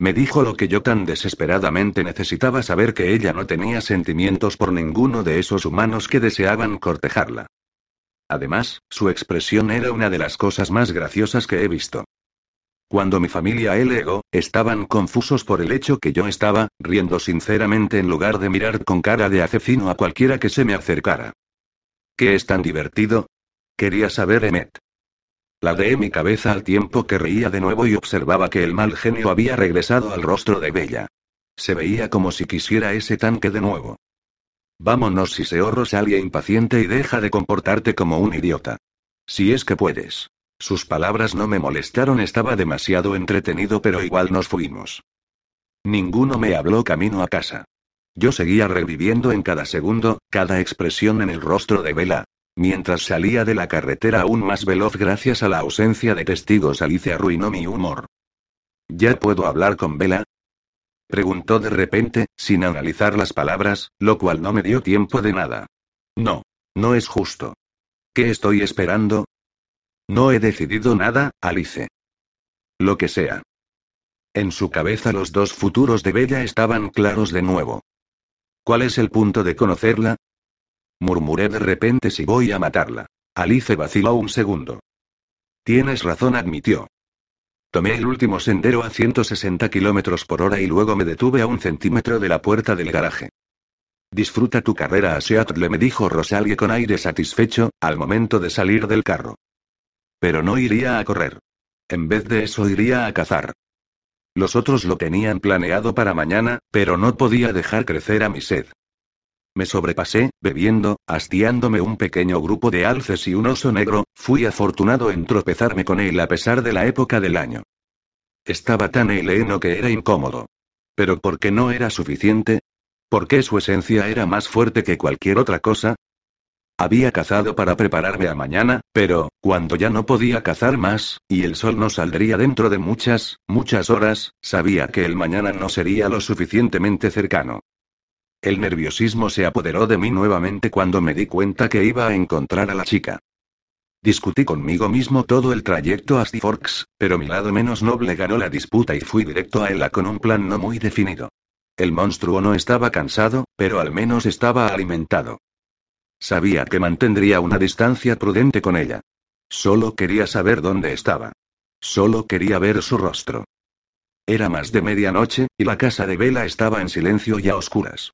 Me dijo lo que yo tan desesperadamente necesitaba saber que ella no tenía sentimientos por ninguno de esos humanos que deseaban cortejarla. Además, su expresión era una de las cosas más graciosas que he visto. Cuando mi familia y el ego, estaban confusos por el hecho que yo estaba, riendo sinceramente en lugar de mirar con cara de asesino a cualquiera que se me acercara. ¿Qué es tan divertido? Quería saber Emmet. Ladeé mi cabeza al tiempo que reía de nuevo y observaba que el mal genio había regresado al rostro de Bella. Se veía como si quisiera ese tanque de nuevo. Vámonos, si se Rosalia impaciente y deja de comportarte como un idiota. Si es que puedes. Sus palabras no me molestaron, estaba demasiado entretenido, pero igual nos fuimos. Ninguno me habló camino a casa. Yo seguía reviviendo en cada segundo, cada expresión en el rostro de Vela. Mientras salía de la carretera aún más veloz gracias a la ausencia de testigos, Alice arruinó mi humor. ¿Ya puedo hablar con Vela? Preguntó de repente, sin analizar las palabras, lo cual no me dio tiempo de nada. No. No es justo. ¿Qué estoy esperando? No he decidido nada, Alice. Lo que sea. En su cabeza los dos futuros de Bella estaban claros de nuevo. ¿Cuál es el punto de conocerla? Murmuré de repente si voy a matarla. Alice vaciló un segundo. Tienes razón, admitió. Tomé el último sendero a 160 kilómetros por hora y luego me detuve a un centímetro de la puerta del garaje. Disfruta tu carrera a Seattle, me dijo Rosalie con aire satisfecho, al momento de salir del carro. Pero no iría a correr. En vez de eso iría a cazar. Los otros lo tenían planeado para mañana, pero no podía dejar crecer a mi sed. Me sobrepasé, bebiendo, hastiándome un pequeño grupo de alces y un oso negro, fui afortunado en tropezarme con él a pesar de la época del año. Estaba tan heleno que era incómodo. Pero ¿por qué no era suficiente? ¿Por qué su esencia era más fuerte que cualquier otra cosa? Había cazado para prepararme a mañana, pero, cuando ya no podía cazar más, y el sol no saldría dentro de muchas, muchas horas, sabía que el mañana no sería lo suficientemente cercano. El nerviosismo se apoderó de mí nuevamente cuando me di cuenta que iba a encontrar a la chica. Discutí conmigo mismo todo el trayecto a Forks, pero mi lado menos noble ganó la disputa y fui directo a ella con un plan no muy definido. El monstruo no estaba cansado, pero al menos estaba alimentado. Sabía que mantendría una distancia prudente con ella. Solo quería saber dónde estaba. Solo quería ver su rostro. Era más de medianoche, y la casa de Vela estaba en silencio y a oscuras.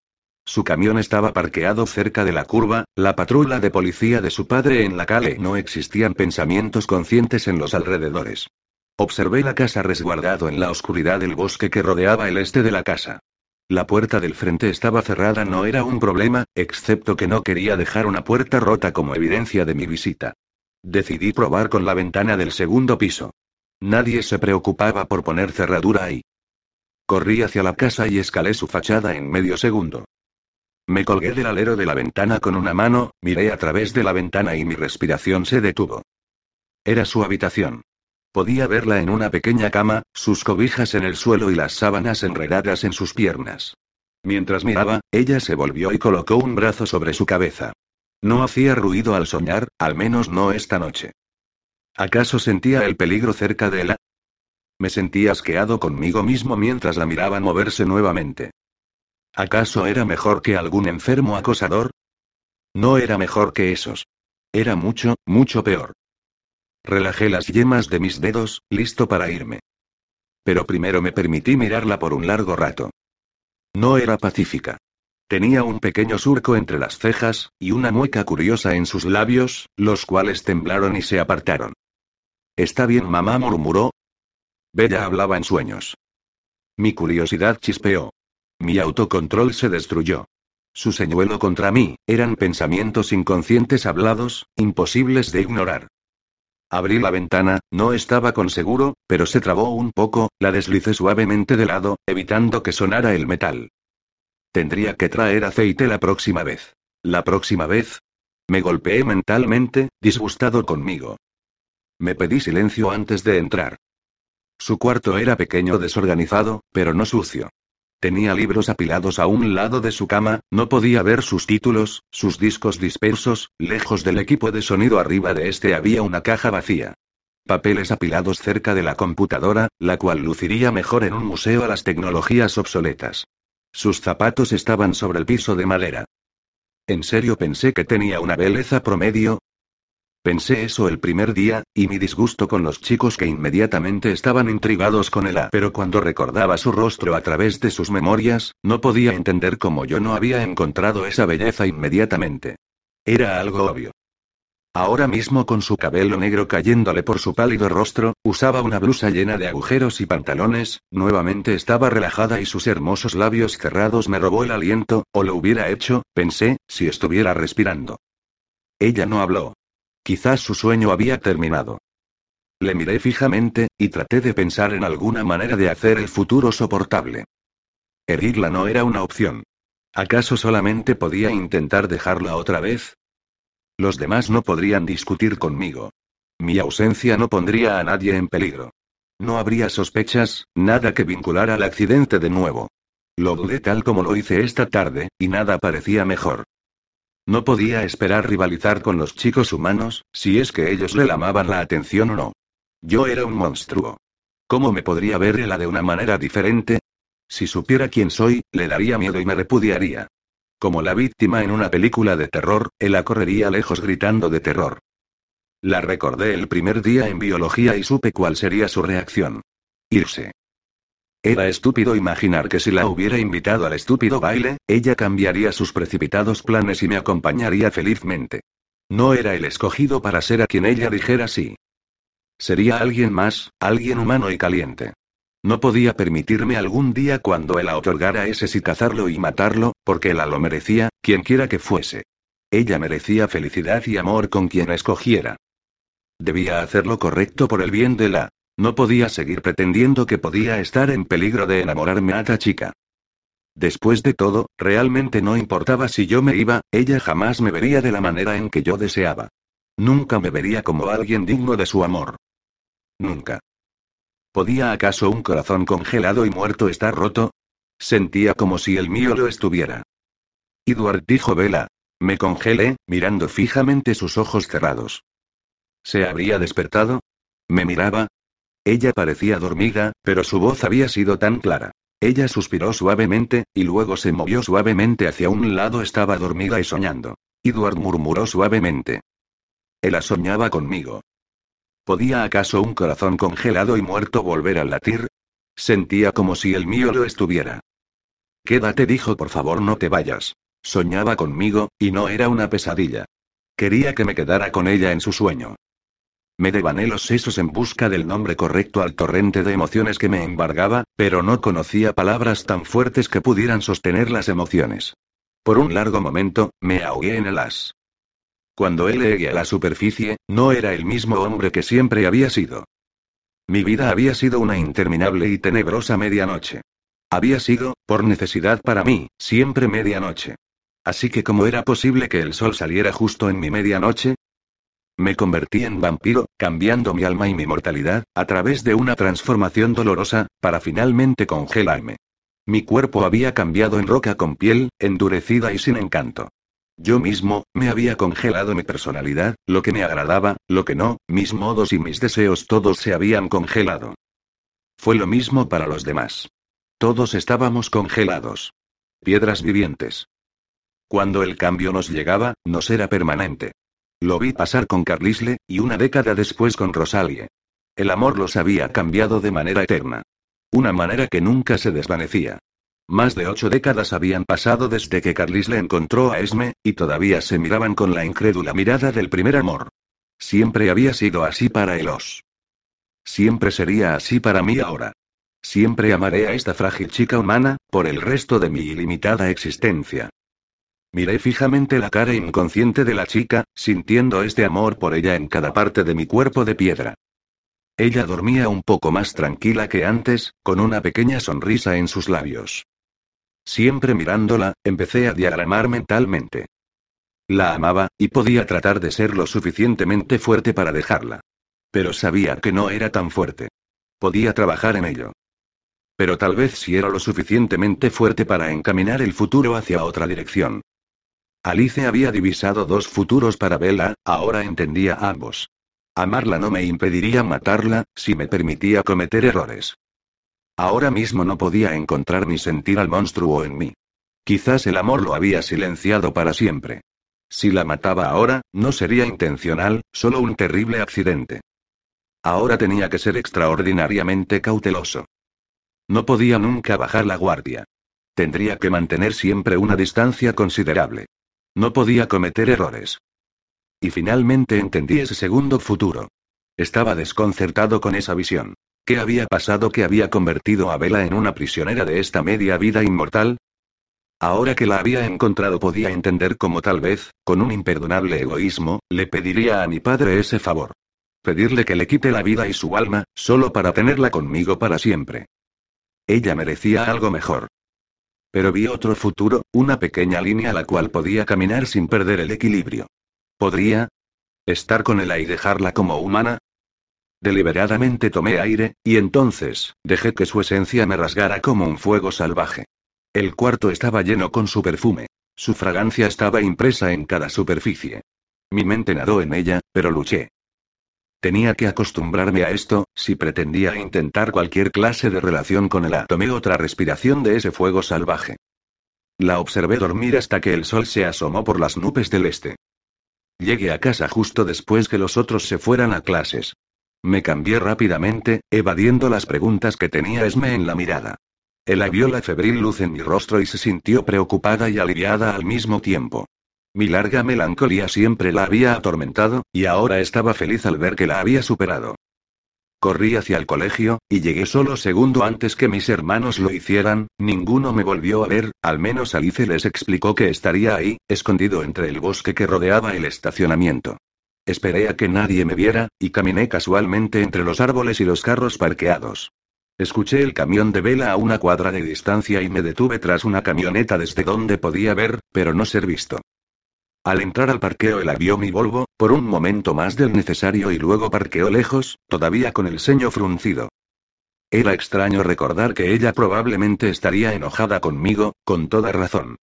Su camión estaba parqueado cerca de la curva, la patrulla de policía de su padre en la calle no existían pensamientos conscientes en los alrededores. Observé la casa resguardado en la oscuridad del bosque que rodeaba el este de la casa. La puerta del frente estaba cerrada, no era un problema, excepto que no quería dejar una puerta rota como evidencia de mi visita. Decidí probar con la ventana del segundo piso. Nadie se preocupaba por poner cerradura ahí. Corrí hacia la casa y escalé su fachada en medio segundo. Me colgué del alero de la ventana con una mano, miré a través de la ventana y mi respiración se detuvo. Era su habitación. Podía verla en una pequeña cama, sus cobijas en el suelo y las sábanas enredadas en sus piernas. Mientras miraba, ella se volvió y colocó un brazo sobre su cabeza. No hacía ruido al soñar, al menos no esta noche. ¿Acaso sentía el peligro cerca de él? Me sentía asqueado conmigo mismo mientras la miraba moverse nuevamente. ¿Acaso era mejor que algún enfermo acosador? No era mejor que esos. Era mucho, mucho peor. Relajé las yemas de mis dedos, listo para irme. pero primero me permití mirarla por un largo rato. No era pacífica. Tenía un pequeño surco entre las cejas, y una mueca curiosa en sus labios, los cuales temblaron y se apartaron. Está bien, mamá murmuró. Bella hablaba en sueños. Mi curiosidad chispeó. Mi autocontrol se destruyó. Su señuelo contra mí, eran pensamientos inconscientes hablados, imposibles de ignorar. Abrí la ventana, no estaba con seguro, pero se trabó un poco, la deslicé suavemente de lado, evitando que sonara el metal. Tendría que traer aceite la próxima vez. ¿La próxima vez? Me golpeé mentalmente, disgustado conmigo. Me pedí silencio antes de entrar. Su cuarto era pequeño desorganizado, pero no sucio. Tenía libros apilados a un lado de su cama, no podía ver sus títulos, sus discos dispersos, lejos del equipo de sonido arriba de este había una caja vacía. Papeles apilados cerca de la computadora, la cual luciría mejor en un museo a las tecnologías obsoletas. Sus zapatos estaban sobre el piso de madera. ¿En serio pensé que tenía una belleza promedio? Pensé eso el primer día, y mi disgusto con los chicos que inmediatamente estaban intrigados con él. Pero cuando recordaba su rostro a través de sus memorias, no podía entender cómo yo no había encontrado esa belleza inmediatamente. Era algo obvio. Ahora mismo con su cabello negro cayéndole por su pálido rostro, usaba una blusa llena de agujeros y pantalones, nuevamente estaba relajada y sus hermosos labios cerrados me robó el aliento, o lo hubiera hecho, pensé, si estuviera respirando. Ella no habló. Quizás su sueño había terminado. Le miré fijamente, y traté de pensar en alguna manera de hacer el futuro soportable. Herirla no era una opción. ¿Acaso solamente podía intentar dejarla otra vez? Los demás no podrían discutir conmigo. Mi ausencia no pondría a nadie en peligro. No habría sospechas, nada que vinculara al accidente de nuevo. Lo dudé tal como lo hice esta tarde, y nada parecía mejor. No podía esperar rivalizar con los chicos humanos, si es que ellos le llamaban la atención o no. Yo era un monstruo. ¿Cómo me podría verla de una manera diferente? Si supiera quién soy, le daría miedo y me repudiaría. Como la víctima en una película de terror, él la correría lejos gritando de terror. La recordé el primer día en biología y supe cuál sería su reacción. Irse. Era estúpido imaginar que si la hubiera invitado al estúpido baile, ella cambiaría sus precipitados planes y me acompañaría felizmente. No era el escogido para ser a quien ella dijera sí. Sería alguien más, alguien humano y caliente. No podía permitirme algún día cuando él la otorgara ese sí cazarlo y matarlo, porque él lo merecía, quienquiera que fuese. Ella merecía felicidad y amor con quien escogiera. Debía hacer lo correcto por el bien de la no podía seguir pretendiendo que podía estar en peligro de enamorarme a esta chica. Después de todo, realmente no importaba si yo me iba, ella jamás me vería de la manera en que yo deseaba. Nunca me vería como alguien digno de su amor. Nunca. ¿Podía acaso un corazón congelado y muerto estar roto? Sentía como si el mío lo estuviera. Edward dijo Vela. Me congelé, mirando fijamente sus ojos cerrados. ¿Se habría despertado? Me miraba, ella parecía dormida, pero su voz había sido tan clara. Ella suspiró suavemente, y luego se movió suavemente hacia un lado. Estaba dormida y soñando. Edward murmuró suavemente. Ella soñaba conmigo. ¿Podía acaso un corazón congelado y muerto volver a latir? Sentía como si el mío lo estuviera. Quédate, dijo, por favor, no te vayas. Soñaba conmigo, y no era una pesadilla. Quería que me quedara con ella en su sueño. Me devané los sesos en busca del nombre correcto al torrente de emociones que me embargaba, pero no conocía palabras tan fuertes que pudieran sostener las emociones. Por un largo momento, me ahogué en el as. Cuando él llegué a la superficie, no era el mismo hombre que siempre había sido. Mi vida había sido una interminable y tenebrosa medianoche. Había sido, por necesidad para mí, siempre medianoche. Así que ¿cómo era posible que el sol saliera justo en mi medianoche? Me convertí en vampiro, cambiando mi alma y mi mortalidad, a través de una transformación dolorosa, para finalmente congelarme. Mi cuerpo había cambiado en roca con piel, endurecida y sin encanto. Yo mismo, me había congelado mi personalidad, lo que me agradaba, lo que no, mis modos y mis deseos todos se habían congelado. Fue lo mismo para los demás. Todos estábamos congelados. Piedras vivientes. Cuando el cambio nos llegaba, nos era permanente. Lo vi pasar con Carlisle, y una década después con Rosalie. El amor los había cambiado de manera eterna. Una manera que nunca se desvanecía. Más de ocho décadas habían pasado desde que Carlis le encontró a Esme, y todavía se miraban con la incrédula mirada del primer amor. Siempre había sido así para Elos. Siempre sería así para mí ahora. Siempre amaré a esta frágil chica humana, por el resto de mi ilimitada existencia. Miré fijamente la cara inconsciente de la chica, sintiendo este amor por ella en cada parte de mi cuerpo de piedra. Ella dormía un poco más tranquila que antes, con una pequeña sonrisa en sus labios. Siempre mirándola, empecé a diagramar mentalmente. La amaba, y podía tratar de ser lo suficientemente fuerte para dejarla. Pero sabía que no era tan fuerte. Podía trabajar en ello. Pero tal vez si era lo suficientemente fuerte para encaminar el futuro hacia otra dirección. Alice había divisado dos futuros para Bella, ahora entendía ambos. Amarla no me impediría matarla, si me permitía cometer errores. Ahora mismo no podía encontrar ni sentir al monstruo en mí. Quizás el amor lo había silenciado para siempre. Si la mataba ahora, no sería intencional, solo un terrible accidente. Ahora tenía que ser extraordinariamente cauteloso. No podía nunca bajar la guardia. Tendría que mantener siempre una distancia considerable. No podía cometer errores. Y finalmente entendí ese segundo futuro. Estaba desconcertado con esa visión. ¿Qué había pasado que había convertido a Bella en una prisionera de esta media vida inmortal? Ahora que la había encontrado podía entender cómo tal vez, con un imperdonable egoísmo, le pediría a mi padre ese favor. Pedirle que le quite la vida y su alma, solo para tenerla conmigo para siempre. Ella merecía algo mejor. Pero vi otro futuro, una pequeña línea a la cual podía caminar sin perder el equilibrio. ¿Podría? ¿Estar con ella y dejarla como humana? Deliberadamente tomé aire, y entonces, dejé que su esencia me rasgara como un fuego salvaje. El cuarto estaba lleno con su perfume. Su fragancia estaba impresa en cada superficie. Mi mente nadó en ella, pero luché. Tenía que acostumbrarme a esto, si pretendía intentar cualquier clase de relación con él. Tomé otra respiración de ese fuego salvaje. La observé dormir hasta que el sol se asomó por las nubes del este. Llegué a casa justo después que los otros se fueran a clases. Me cambié rápidamente, evadiendo las preguntas que tenía Esme en la mirada. Ella vio la febril luz en mi rostro y se sintió preocupada y aliviada al mismo tiempo. Mi larga melancolía siempre la había atormentado, y ahora estaba feliz al ver que la había superado. Corrí hacia el colegio, y llegué solo segundo antes que mis hermanos lo hicieran, ninguno me volvió a ver, al menos Alice les explicó que estaría ahí, escondido entre el bosque que rodeaba el estacionamiento. Esperé a que nadie me viera, y caminé casualmente entre los árboles y los carros parqueados. Escuché el camión de vela a una cuadra de distancia y me detuve tras una camioneta desde donde podía ver, pero no ser visto. Al entrar al parqueo él vio mi Volvo, por un momento más del necesario y luego parqueó lejos, todavía con el ceño fruncido. Era extraño recordar que ella probablemente estaría enojada conmigo, con toda razón.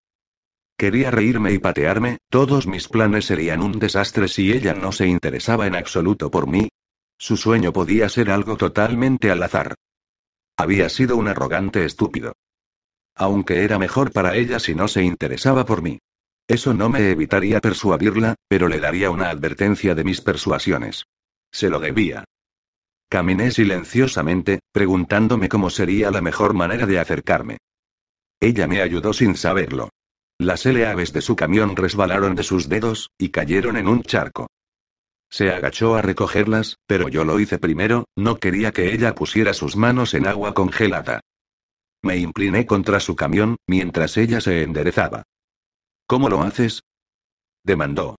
Quería reírme y patearme, todos mis planes serían un desastre si ella no se interesaba en absoluto por mí. Su sueño podía ser algo totalmente al azar. Había sido un arrogante estúpido. Aunque era mejor para ella si no se interesaba por mí. Eso no me evitaría persuadirla, pero le daría una advertencia de mis persuasiones. Se lo debía. Caminé silenciosamente, preguntándome cómo sería la mejor manera de acercarme. Ella me ayudó sin saberlo. Las aves de su camión resbalaron de sus dedos, y cayeron en un charco. Se agachó a recogerlas, pero yo lo hice primero, no quería que ella pusiera sus manos en agua congelada. Me incliné contra su camión, mientras ella se enderezaba. ¿Cómo lo haces? demandó.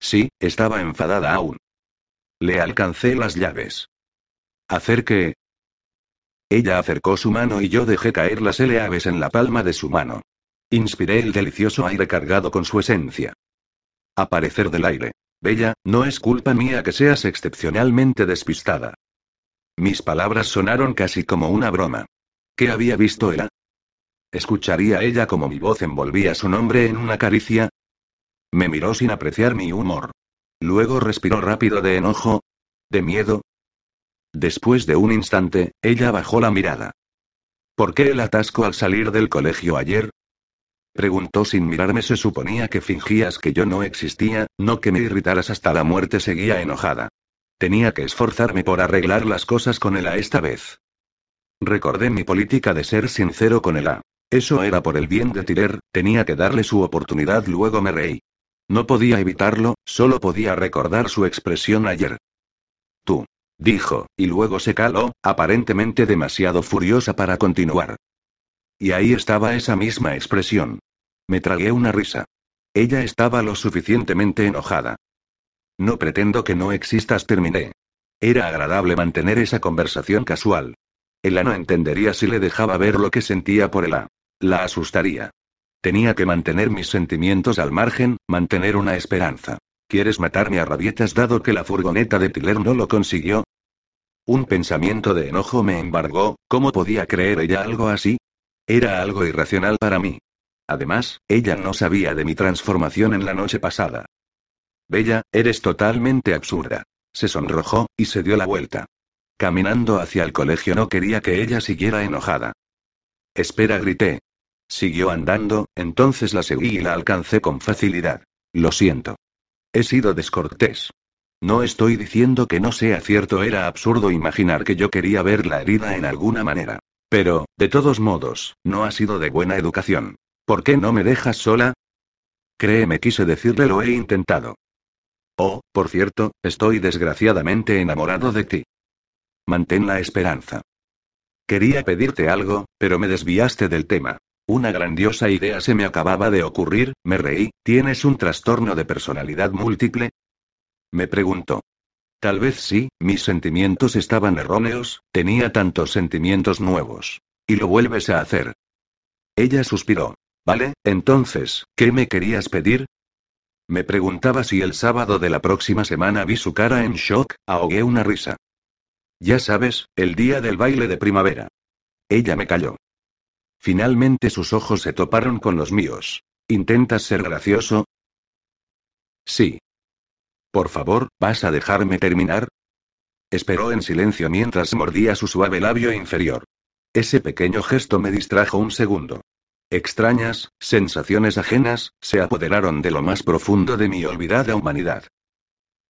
Sí, estaba enfadada aún. Le alcancé las llaves. ¿Hacer? Ella acercó su mano y yo dejé caer las aves en la palma de su mano. Inspiré el delicioso aire cargado con su esencia. Aparecer del aire. Bella, no es culpa mía que seas excepcionalmente despistada. Mis palabras sonaron casi como una broma. ¿Qué había visto ella? ¿Escucharía ella como mi voz envolvía su nombre en una caricia? Me miró sin apreciar mi humor. Luego respiró rápido de enojo. ¿De miedo? Después de un instante, ella bajó la mirada. ¿Por qué el atasco al salir del colegio ayer? Preguntó sin mirarme. Se suponía que fingías que yo no existía, no que me irritaras hasta la muerte. Seguía enojada. Tenía que esforzarme por arreglar las cosas con él a esta vez. Recordé mi política de ser sincero con A. Eso era por el bien de Tirer, tenía que darle su oportunidad, luego me reí. No podía evitarlo, solo podía recordar su expresión ayer. Tú. Dijo, y luego se caló, aparentemente demasiado furiosa para continuar. Y ahí estaba esa misma expresión. Me tragué una risa. Ella estaba lo suficientemente enojada. No pretendo que no existas, terminé. Era agradable mantener esa conversación casual. Ella no entendería si le dejaba ver lo que sentía por ella. La asustaría. Tenía que mantener mis sentimientos al margen, mantener una esperanza. ¿Quieres matarme a rabietas dado que la furgoneta de Tiller no lo consiguió? Un pensamiento de enojo me embargó, ¿cómo podía creer ella algo así? Era algo irracional para mí. Además, ella no sabía de mi transformación en la noche pasada. Bella, eres totalmente absurda. Se sonrojó, y se dio la vuelta. Caminando hacia el colegio no quería que ella siguiera enojada. Espera, grité. Siguió andando, entonces la seguí y la alcancé con facilidad. Lo siento. He sido descortés. No estoy diciendo que no sea cierto, era absurdo imaginar que yo quería ver la herida en alguna manera. Pero, de todos modos, no ha sido de buena educación. ¿Por qué no me dejas sola? Créeme, quise decirle, lo he intentado. Oh, por cierto, estoy desgraciadamente enamorado de ti. Mantén la esperanza. Quería pedirte algo, pero me desviaste del tema. Una grandiosa idea se me acababa de ocurrir, me reí, ¿tienes un trastorno de personalidad múltiple? Me preguntó. Tal vez sí, mis sentimientos estaban erróneos, tenía tantos sentimientos nuevos. Y lo vuelves a hacer. Ella suspiró. Vale, entonces, ¿qué me querías pedir? Me preguntaba si el sábado de la próxima semana vi su cara en shock, ahogué una risa. Ya sabes, el día del baile de primavera. Ella me calló. Finalmente sus ojos se toparon con los míos. ¿Intentas ser gracioso? Sí. Por favor, ¿vas a dejarme terminar? Esperó en silencio mientras mordía su suave labio inferior. Ese pequeño gesto me distrajo un segundo. Extrañas, sensaciones ajenas, se apoderaron de lo más profundo de mi olvidada humanidad.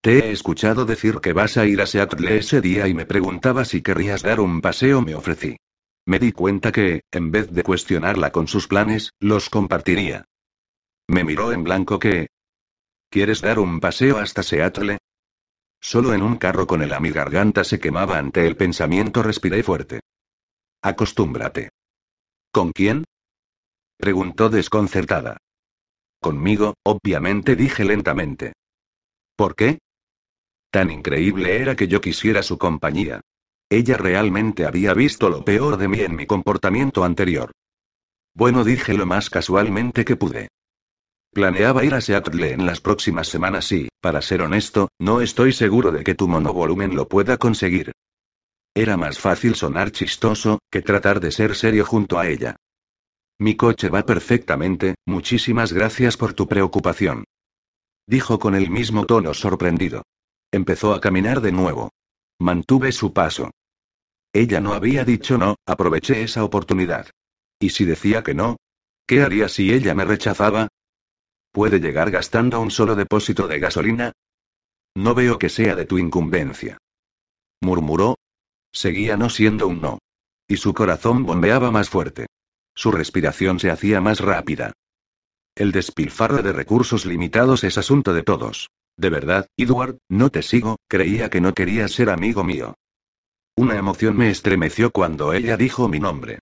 Te he escuchado decir que vas a ir a Seattle ese día y me preguntaba si querrías dar un paseo, me ofrecí. Me di cuenta que, en vez de cuestionarla con sus planes, los compartiría. Me miró en blanco que... ¿Quieres dar un paseo hasta Seattle? Solo en un carro con el a mi garganta se quemaba ante el pensamiento, respiré fuerte. Acostúmbrate. ¿Con quién? Preguntó desconcertada. Conmigo, obviamente dije lentamente. ¿Por qué? Tan increíble era que yo quisiera su compañía. Ella realmente había visto lo peor de mí en mi comportamiento anterior. Bueno, dije lo más casualmente que pude. Planeaba ir a Seattle en las próximas semanas y, para ser honesto, no estoy seguro de que tu monovolumen lo pueda conseguir. Era más fácil sonar chistoso, que tratar de ser serio junto a ella. Mi coche va perfectamente, muchísimas gracias por tu preocupación. Dijo con el mismo tono sorprendido. Empezó a caminar de nuevo. Mantuve su paso. Ella no había dicho no, aproveché esa oportunidad. ¿Y si decía que no? ¿Qué haría si ella me rechazaba? ¿Puede llegar gastando un solo depósito de gasolina? No veo que sea de tu incumbencia. Murmuró. Seguía no siendo un no. Y su corazón bombeaba más fuerte. Su respiración se hacía más rápida. El despilfarro de recursos limitados es asunto de todos. De verdad, Edward, no te sigo, creía que no querías ser amigo mío. Una emoción me estremeció cuando ella dijo mi nombre.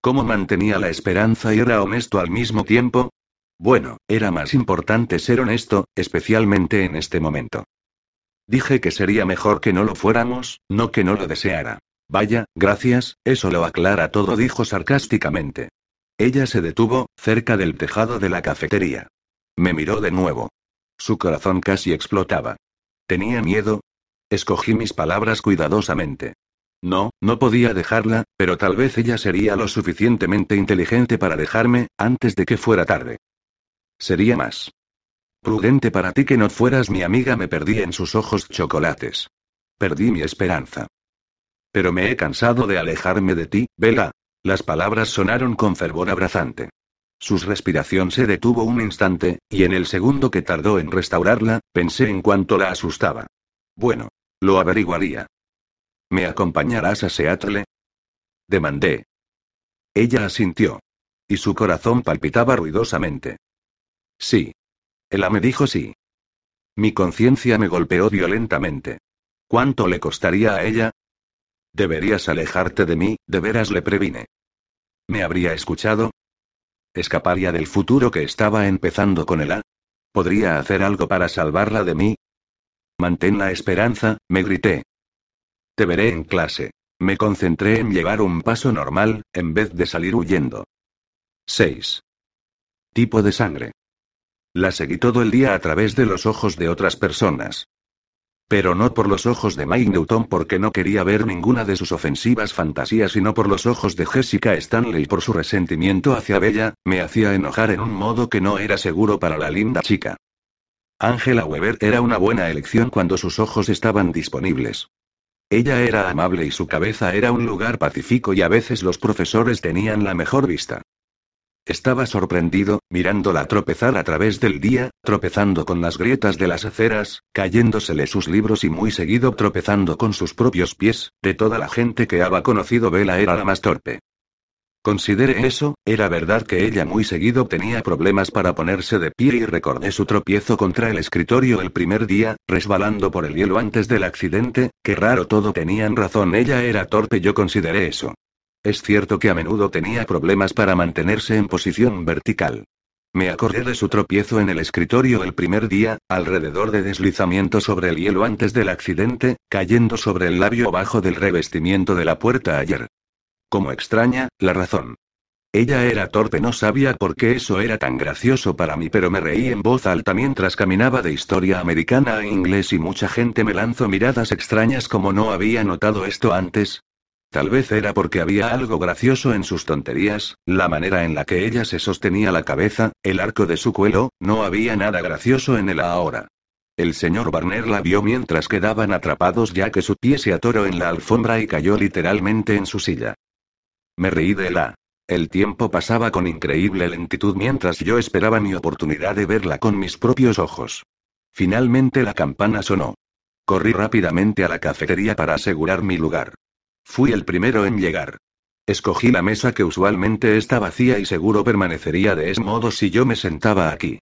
¿Cómo mantenía la esperanza y era honesto al mismo tiempo? Bueno, era más importante ser honesto, especialmente en este momento. Dije que sería mejor que no lo fuéramos, no que no lo deseara. Vaya, gracias, eso lo aclara todo, dijo sarcásticamente. Ella se detuvo, cerca del tejado de la cafetería. Me miró de nuevo. Su corazón casi explotaba. ¿Tenía miedo? Escogí mis palabras cuidadosamente. No, no podía dejarla, pero tal vez ella sería lo suficientemente inteligente para dejarme, antes de que fuera tarde. Sería más prudente para ti que no fueras mi amiga, me perdí en sus ojos chocolates. Perdí mi esperanza. Pero me he cansado de alejarme de ti, Vela. Las palabras sonaron con fervor abrazante. Su respiración se detuvo un instante, y en el segundo que tardó en restaurarla, pensé en cuánto la asustaba. Bueno, lo averiguaría. ¿Me acompañarás a Seattle? Demandé. Ella asintió. Y su corazón palpitaba ruidosamente. Sí. Ella me dijo sí. Mi conciencia me golpeó violentamente. ¿Cuánto le costaría a ella? Deberías alejarte de mí, de veras le previne. ¿Me habría escuchado? ¿Escaparía del futuro que estaba empezando con el A? ¿Podría hacer algo para salvarla de mí? Mantén la esperanza, me grité. Te veré en clase. Me concentré en llevar un paso normal, en vez de salir huyendo. 6. Tipo de sangre. La seguí todo el día a través de los ojos de otras personas. Pero no por los ojos de Mike Newton porque no quería ver ninguna de sus ofensivas fantasías, sino por los ojos de Jessica Stanley por su resentimiento hacia Bella, me hacía enojar en un modo que no era seguro para la linda chica. Angela Weber era una buena elección cuando sus ojos estaban disponibles. Ella era amable y su cabeza era un lugar pacífico y a veces los profesores tenían la mejor vista. Estaba sorprendido, mirándola tropezar a través del día, tropezando con las grietas de las aceras, cayéndosele sus libros y muy seguido tropezando con sus propios pies, de toda la gente que había conocido Vela era la más torpe. Considere eso, era verdad que ella muy seguido tenía problemas para ponerse de pie y recordé su tropiezo contra el escritorio el primer día, resbalando por el hielo antes del accidente, qué raro todo tenían razón ella era torpe yo consideré eso. Es cierto que a menudo tenía problemas para mantenerse en posición vertical. Me acordé de su tropiezo en el escritorio el primer día, alrededor de deslizamiento sobre el hielo antes del accidente, cayendo sobre el labio bajo del revestimiento de la puerta ayer. Como extraña, la razón. Ella era torpe, no sabía por qué eso era tan gracioso para mí, pero me reí en voz alta mientras caminaba de historia americana a inglés y mucha gente me lanzó miradas extrañas como no había notado esto antes, Tal vez era porque había algo gracioso en sus tonterías, la manera en la que ella se sostenía la cabeza, el arco de su cuello, no había nada gracioso en él ahora. El señor Barner la vio mientras quedaban atrapados ya que su pie se atoró en la alfombra y cayó literalmente en su silla. Me reí de la. El tiempo pasaba con increíble lentitud mientras yo esperaba mi oportunidad de verla con mis propios ojos. Finalmente la campana sonó. Corrí rápidamente a la cafetería para asegurar mi lugar. Fui el primero en llegar. Escogí la mesa que usualmente está vacía y seguro permanecería de ese modo si yo me sentaba aquí.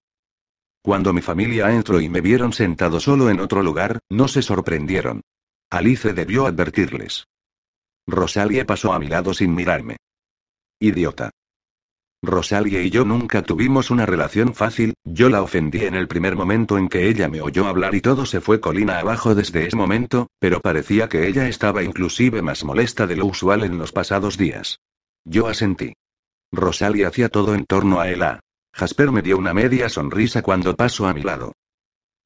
Cuando mi familia entró y me vieron sentado solo en otro lugar, no se sorprendieron. Alice debió advertirles. Rosalie pasó a mi lado sin mirarme. Idiota. Rosalie y yo nunca tuvimos una relación fácil, yo la ofendí en el primer momento en que ella me oyó hablar y todo se fue colina abajo desde ese momento, pero parecía que ella estaba inclusive más molesta de lo usual en los pasados días. Yo asentí. Rosalie hacía todo en torno a ella. Jasper me dio una media sonrisa cuando pasó a mi lado.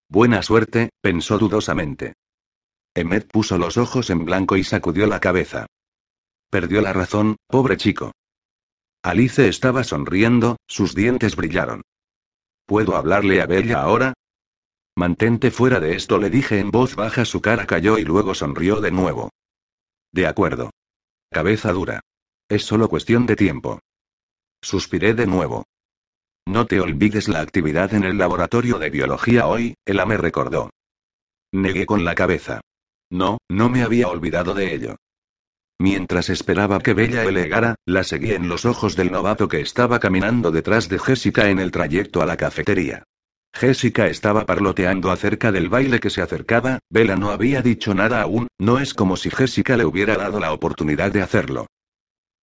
Buena suerte, pensó dudosamente. Emmet puso los ojos en blanco y sacudió la cabeza. Perdió la razón, pobre chico. Alice estaba sonriendo, sus dientes brillaron. ¿Puedo hablarle a Bella ahora? Mantente fuera de esto, le dije en voz baja. Su cara cayó y luego sonrió de nuevo. De acuerdo. Cabeza dura. Es solo cuestión de tiempo. Suspiré de nuevo. No te olvides la actividad en el laboratorio de biología hoy, Ella me recordó. Negué con la cabeza. No, no me había olvidado de ello. Mientras esperaba que Bella llegara, la seguí en los ojos del novato que estaba caminando detrás de Jessica en el trayecto a la cafetería. Jessica estaba parloteando acerca del baile que se acercaba, Bella no había dicho nada aún, no es como si Jessica le hubiera dado la oportunidad de hacerlo.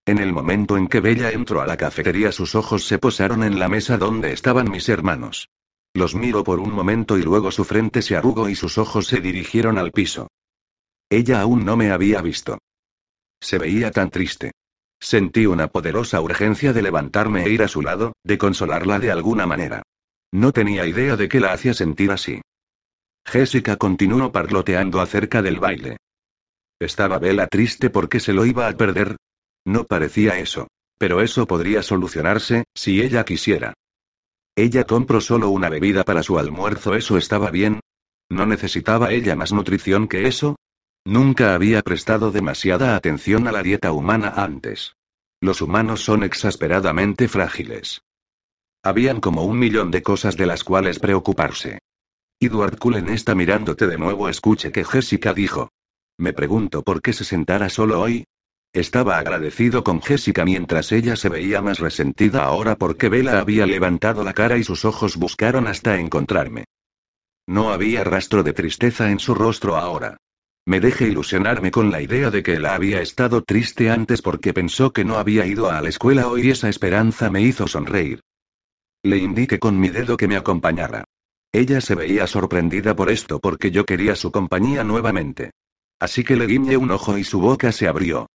En el momento en que Bella entró a la cafetería sus ojos se posaron en la mesa donde estaban mis hermanos. Los miro por un momento y luego su frente se arrugó y sus ojos se dirigieron al piso. Ella aún no me había visto. Se veía tan triste. Sentí una poderosa urgencia de levantarme e ir a su lado, de consolarla de alguna manera. No tenía idea de qué la hacía sentir así. Jessica continuó parloteando acerca del baile. ¿Estaba Bella triste porque se lo iba a perder? No parecía eso. Pero eso podría solucionarse, si ella quisiera. Ella compró solo una bebida para su almuerzo, ¿eso estaba bien? ¿No necesitaba ella más nutrición que eso? Nunca había prestado demasiada atención a la dieta humana antes. Los humanos son exasperadamente frágiles. Habían como un millón de cosas de las cuales preocuparse. Edward Cullen está mirándote de nuevo. Escuche que Jessica dijo. Me pregunto por qué se sentara solo hoy. Estaba agradecido con Jessica mientras ella se veía más resentida ahora porque Bella había levantado la cara y sus ojos buscaron hasta encontrarme. No había rastro de tristeza en su rostro ahora. Me dejé ilusionarme con la idea de que él había estado triste antes porque pensó que no había ido a la escuela hoy y esa esperanza me hizo sonreír. Le indiqué con mi dedo que me acompañara. Ella se veía sorprendida por esto porque yo quería su compañía nuevamente. Así que le guiñé un ojo y su boca se abrió.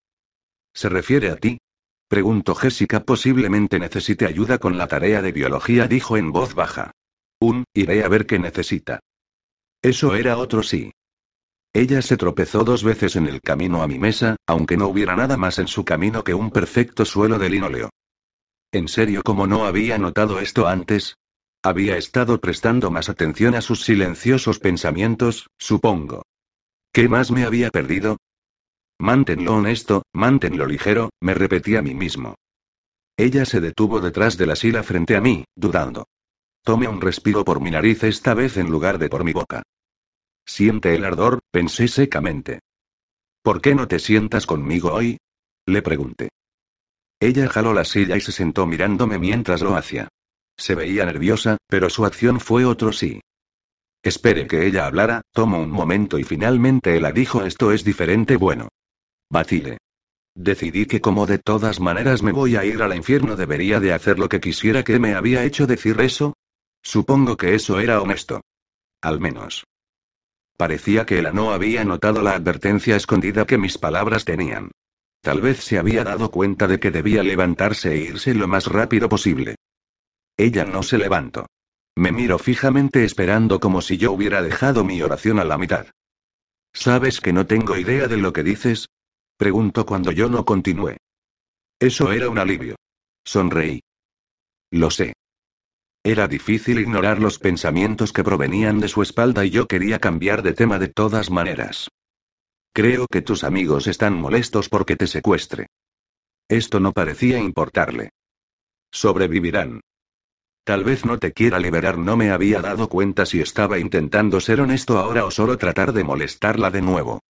¿Se refiere a ti? Preguntó Jessica. Posiblemente necesite ayuda con la tarea de biología, dijo en voz baja. Un, iré a ver qué necesita. Eso era otro sí. Ella se tropezó dos veces en el camino a mi mesa, aunque no hubiera nada más en su camino que un perfecto suelo de linóleo. ¿En serio cómo no había notado esto antes? Había estado prestando más atención a sus silenciosos pensamientos, supongo. ¿Qué más me había perdido? Manténlo honesto, manténlo ligero, me repetí a mí mismo. Ella se detuvo detrás de la sila frente a mí, dudando. Tome un respiro por mi nariz esta vez en lugar de por mi boca. Siente el ardor, pensé secamente. ¿Por qué no te sientas conmigo hoy? Le pregunté. Ella jaló la silla y se sentó mirándome mientras lo hacía. Se veía nerviosa, pero su acción fue otro sí. Espere que ella hablara, tomó un momento y finalmente ella dijo esto es diferente bueno. Vacile. Decidí que como de todas maneras me voy a ir al infierno debería de hacer lo que quisiera que me había hecho decir eso. Supongo que eso era honesto. Al menos. Parecía que él no había notado la advertencia escondida que mis palabras tenían. Tal vez se había dado cuenta de que debía levantarse e irse lo más rápido posible. Ella no se levantó. Me miro fijamente esperando como si yo hubiera dejado mi oración a la mitad. ¿Sabes que no tengo idea de lo que dices? Pregunto cuando yo no continué. Eso era un alivio. Sonreí. Lo sé. Era difícil ignorar los pensamientos que provenían de su espalda y yo quería cambiar de tema de todas maneras. Creo que tus amigos están molestos porque te secuestre. Esto no parecía importarle. Sobrevivirán. Tal vez no te quiera liberar, no me había dado cuenta si estaba intentando ser honesto ahora o solo tratar de molestarla de nuevo.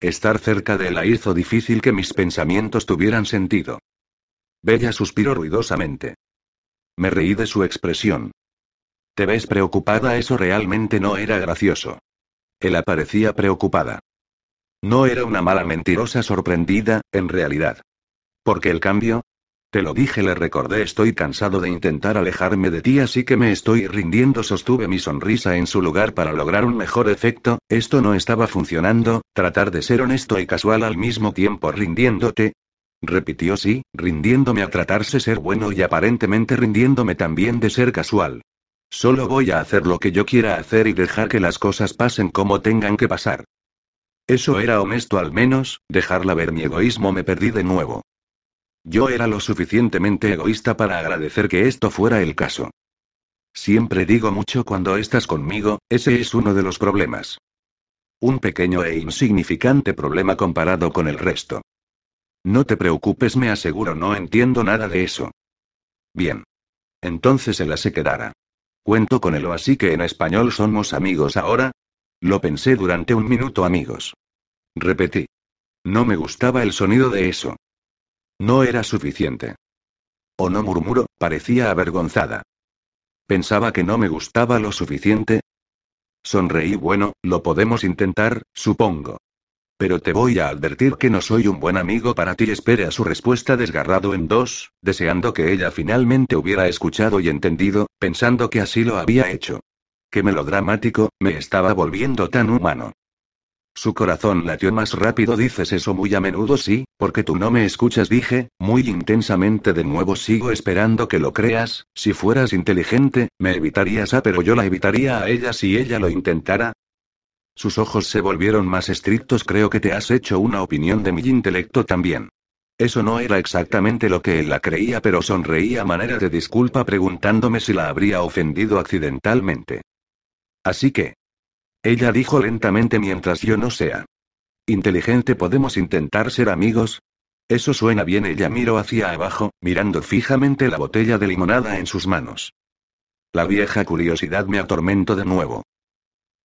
Estar cerca de la hizo difícil que mis pensamientos tuvieran sentido. Bella suspiró ruidosamente. Me reí de su expresión. ¿Te ves preocupada? Eso realmente no era gracioso. Él aparecía preocupada. No era una mala mentirosa sorprendida, en realidad. Porque el cambio? Te lo dije, le recordé, estoy cansado de intentar alejarme de ti, así que me estoy rindiendo. Sostuve mi sonrisa en su lugar para lograr un mejor efecto, esto no estaba funcionando, tratar de ser honesto y casual al mismo tiempo rindiéndote, Repitió sí, rindiéndome a tratarse ser bueno y aparentemente rindiéndome también de ser casual. Solo voy a hacer lo que yo quiera hacer y dejar que las cosas pasen como tengan que pasar. Eso era honesto al menos, dejarla ver mi egoísmo me perdí de nuevo. Yo era lo suficientemente egoísta para agradecer que esto fuera el caso. Siempre digo mucho cuando estás conmigo, ese es uno de los problemas. Un pequeño e insignificante problema comparado con el resto. No te preocupes, me aseguro, no entiendo nada de eso. Bien. Entonces él se quedará. Cuento con él o así que en español somos amigos ahora. Lo pensé durante un minuto amigos. Repetí. No me gustaba el sonido de eso. No era suficiente. O no murmuró, parecía avergonzada. Pensaba que no me gustaba lo suficiente. Sonreí, bueno, lo podemos intentar, supongo. Pero te voy a advertir que no soy un buen amigo para ti. Espere a su respuesta desgarrado en dos, deseando que ella finalmente hubiera escuchado y entendido, pensando que así lo había hecho. Qué melodramático, me estaba volviendo tan humano. Su corazón latió más rápido. Dices eso muy a menudo, sí, porque tú no me escuchas, dije, muy intensamente de nuevo. Sigo esperando que lo creas. Si fueras inteligente, me evitarías a, pero yo la evitaría a ella si ella lo intentara. Sus ojos se volvieron más estrictos. Creo que te has hecho una opinión de mi intelecto también. Eso no era exactamente lo que él la creía, pero sonreía a manera de disculpa preguntándome si la habría ofendido accidentalmente. Así que. Ella dijo lentamente mientras yo no sea. Inteligente, podemos intentar ser amigos. Eso suena bien. Ella miró hacia abajo, mirando fijamente la botella de limonada en sus manos. La vieja curiosidad me atormentó de nuevo.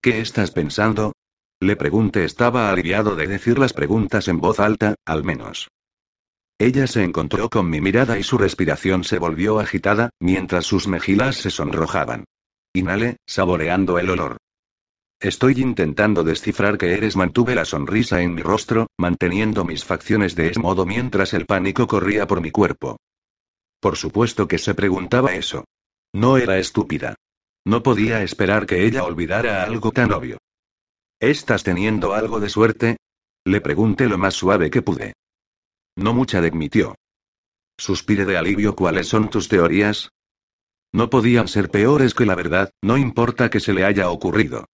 ¿Qué estás pensando? Le pregunté, estaba aliviado de decir las preguntas en voz alta, al menos. Ella se encontró con mi mirada y su respiración se volvió agitada, mientras sus mejillas se sonrojaban. Inhalé, saboreando el olor. Estoy intentando descifrar que eres. Mantuve la sonrisa en mi rostro, manteniendo mis facciones de ese modo mientras el pánico corría por mi cuerpo. Por supuesto que se preguntaba eso. No era estúpida. No podía esperar que ella olvidara algo tan obvio. ¿Estás teniendo algo de suerte? Le pregunté lo más suave que pude. No mucha, admitió. Suspire de alivio. ¿Cuáles son tus teorías? No podían ser peores que la verdad, no importa que se le haya ocurrido.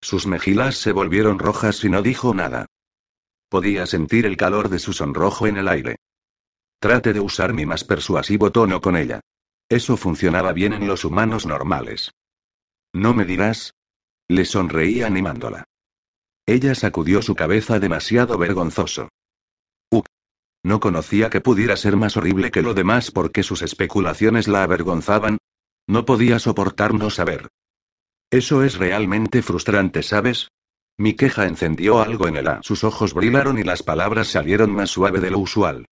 Sus mejillas se volvieron rojas y no dijo nada. Podía sentir el calor de su sonrojo en el aire. Trate de usar mi más persuasivo tono con ella. Eso funcionaba bien en los humanos normales. ¿No me dirás? Le sonreí animándola. Ella sacudió su cabeza demasiado vergonzoso. Uk. No conocía que pudiera ser más horrible que lo demás porque sus especulaciones la avergonzaban. No podía soportar no saber. Eso es realmente frustrante, ¿sabes? Mi queja encendió algo en él. Sus ojos brillaron y las palabras salieron más suave de lo usual.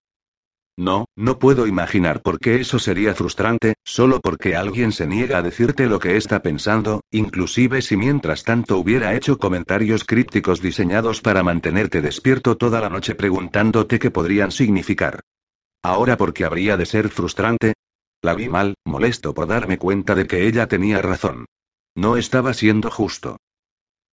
No, no puedo imaginar por qué eso sería frustrante, solo porque alguien se niega a decirte lo que está pensando, inclusive si mientras tanto hubiera hecho comentarios crípticos diseñados para mantenerte despierto toda la noche preguntándote qué podrían significar. Ahora, ¿por qué habría de ser frustrante? La vi mal, molesto por darme cuenta de que ella tenía razón. No estaba siendo justo.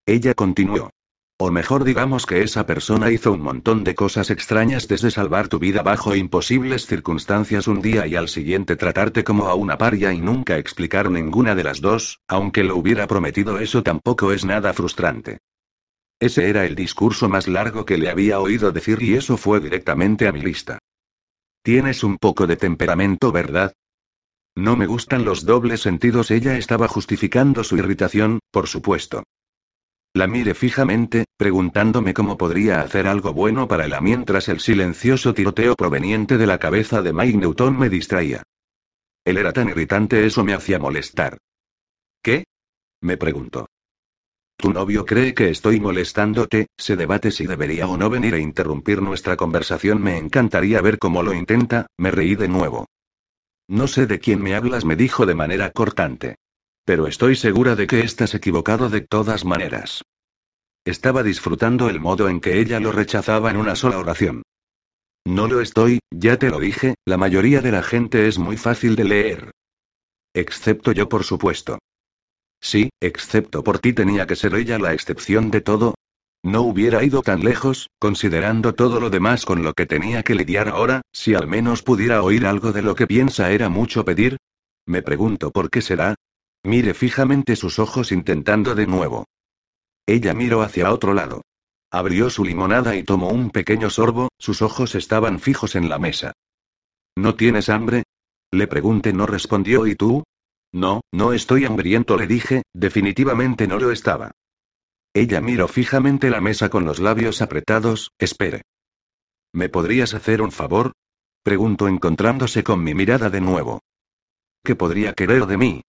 Ella continuó. O mejor digamos que esa persona hizo un montón de cosas extrañas desde salvar tu vida bajo imposibles circunstancias un día y al siguiente tratarte como a una paria y nunca explicar ninguna de las dos, aunque lo hubiera prometido eso tampoco es nada frustrante. Ese era el discurso más largo que le había oído decir y eso fue directamente a mi lista. Tienes un poco de temperamento, ¿verdad? No me gustan los dobles sentidos. Ella estaba justificando su irritación, por supuesto. La miré fijamente, preguntándome cómo podría hacer algo bueno para ella mientras el silencioso tiroteo proveniente de la cabeza de Mike Newton me distraía. Él era tan irritante, eso me hacía molestar. ¿Qué? me preguntó. Tu novio cree que estoy molestándote, se debate si debería o no venir a interrumpir nuestra conversación. Me encantaría ver cómo lo intenta, me reí de nuevo. No sé de quién me hablas, me dijo de manera cortante. Pero estoy segura de que estás equivocado de todas maneras. Estaba disfrutando el modo en que ella lo rechazaba en una sola oración. No lo estoy, ya te lo dije, la mayoría de la gente es muy fácil de leer. Excepto yo, por supuesto. Sí, excepto por ti tenía que ser ella la excepción de todo, no hubiera ido tan lejos, considerando todo lo demás con lo que tenía que lidiar ahora, si al menos pudiera oír algo de lo que piensa era mucho pedir. Me pregunto por qué será. Mire fijamente sus ojos intentando de nuevo. Ella miró hacia otro lado. Abrió su limonada y tomó un pequeño sorbo, sus ojos estaban fijos en la mesa. ¿No tienes hambre? Le pregunté, no respondió, ¿y tú? No, no estoy hambriento, le dije, definitivamente no lo estaba. Ella miró fijamente la mesa con los labios apretados, espere. ¿Me podrías hacer un favor? Preguntó encontrándose con mi mirada de nuevo. ¿Qué podría querer de mí?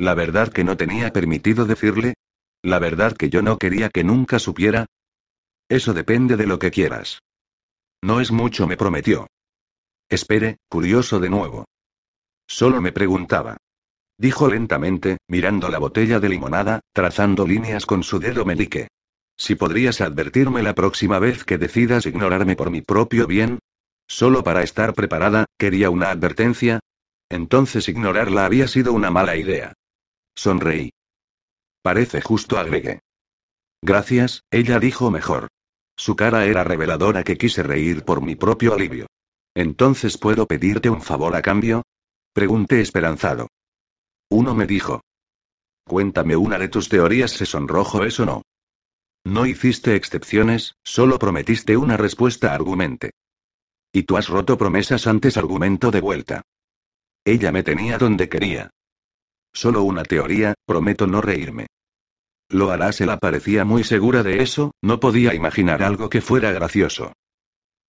¿La verdad que no tenía permitido decirle? ¿La verdad que yo no quería que nunca supiera? Eso depende de lo que quieras. No es mucho, me prometió. Espere, curioso de nuevo. Solo me preguntaba dijo lentamente, mirando la botella de limonada, trazando líneas con su dedo melique. Si podrías advertirme la próxima vez que decidas ignorarme por mi propio bien. Solo para estar preparada, quería una advertencia. Entonces ignorarla había sido una mala idea. Sonreí. Parece justo, agregué. Gracias, ella dijo mejor. Su cara era reveladora que quise reír por mi propio alivio. Entonces puedo pedirte un favor a cambio? Pregunté esperanzado. Uno me dijo. Cuéntame una de tus teorías, se sonrojo eso no. No hiciste excepciones, solo prometiste una respuesta argumente. Y tú has roto promesas antes argumento de vuelta. Ella me tenía donde quería. Solo una teoría, prometo no reírme. Lo harás, él parecía muy segura de eso, no podía imaginar algo que fuera gracioso.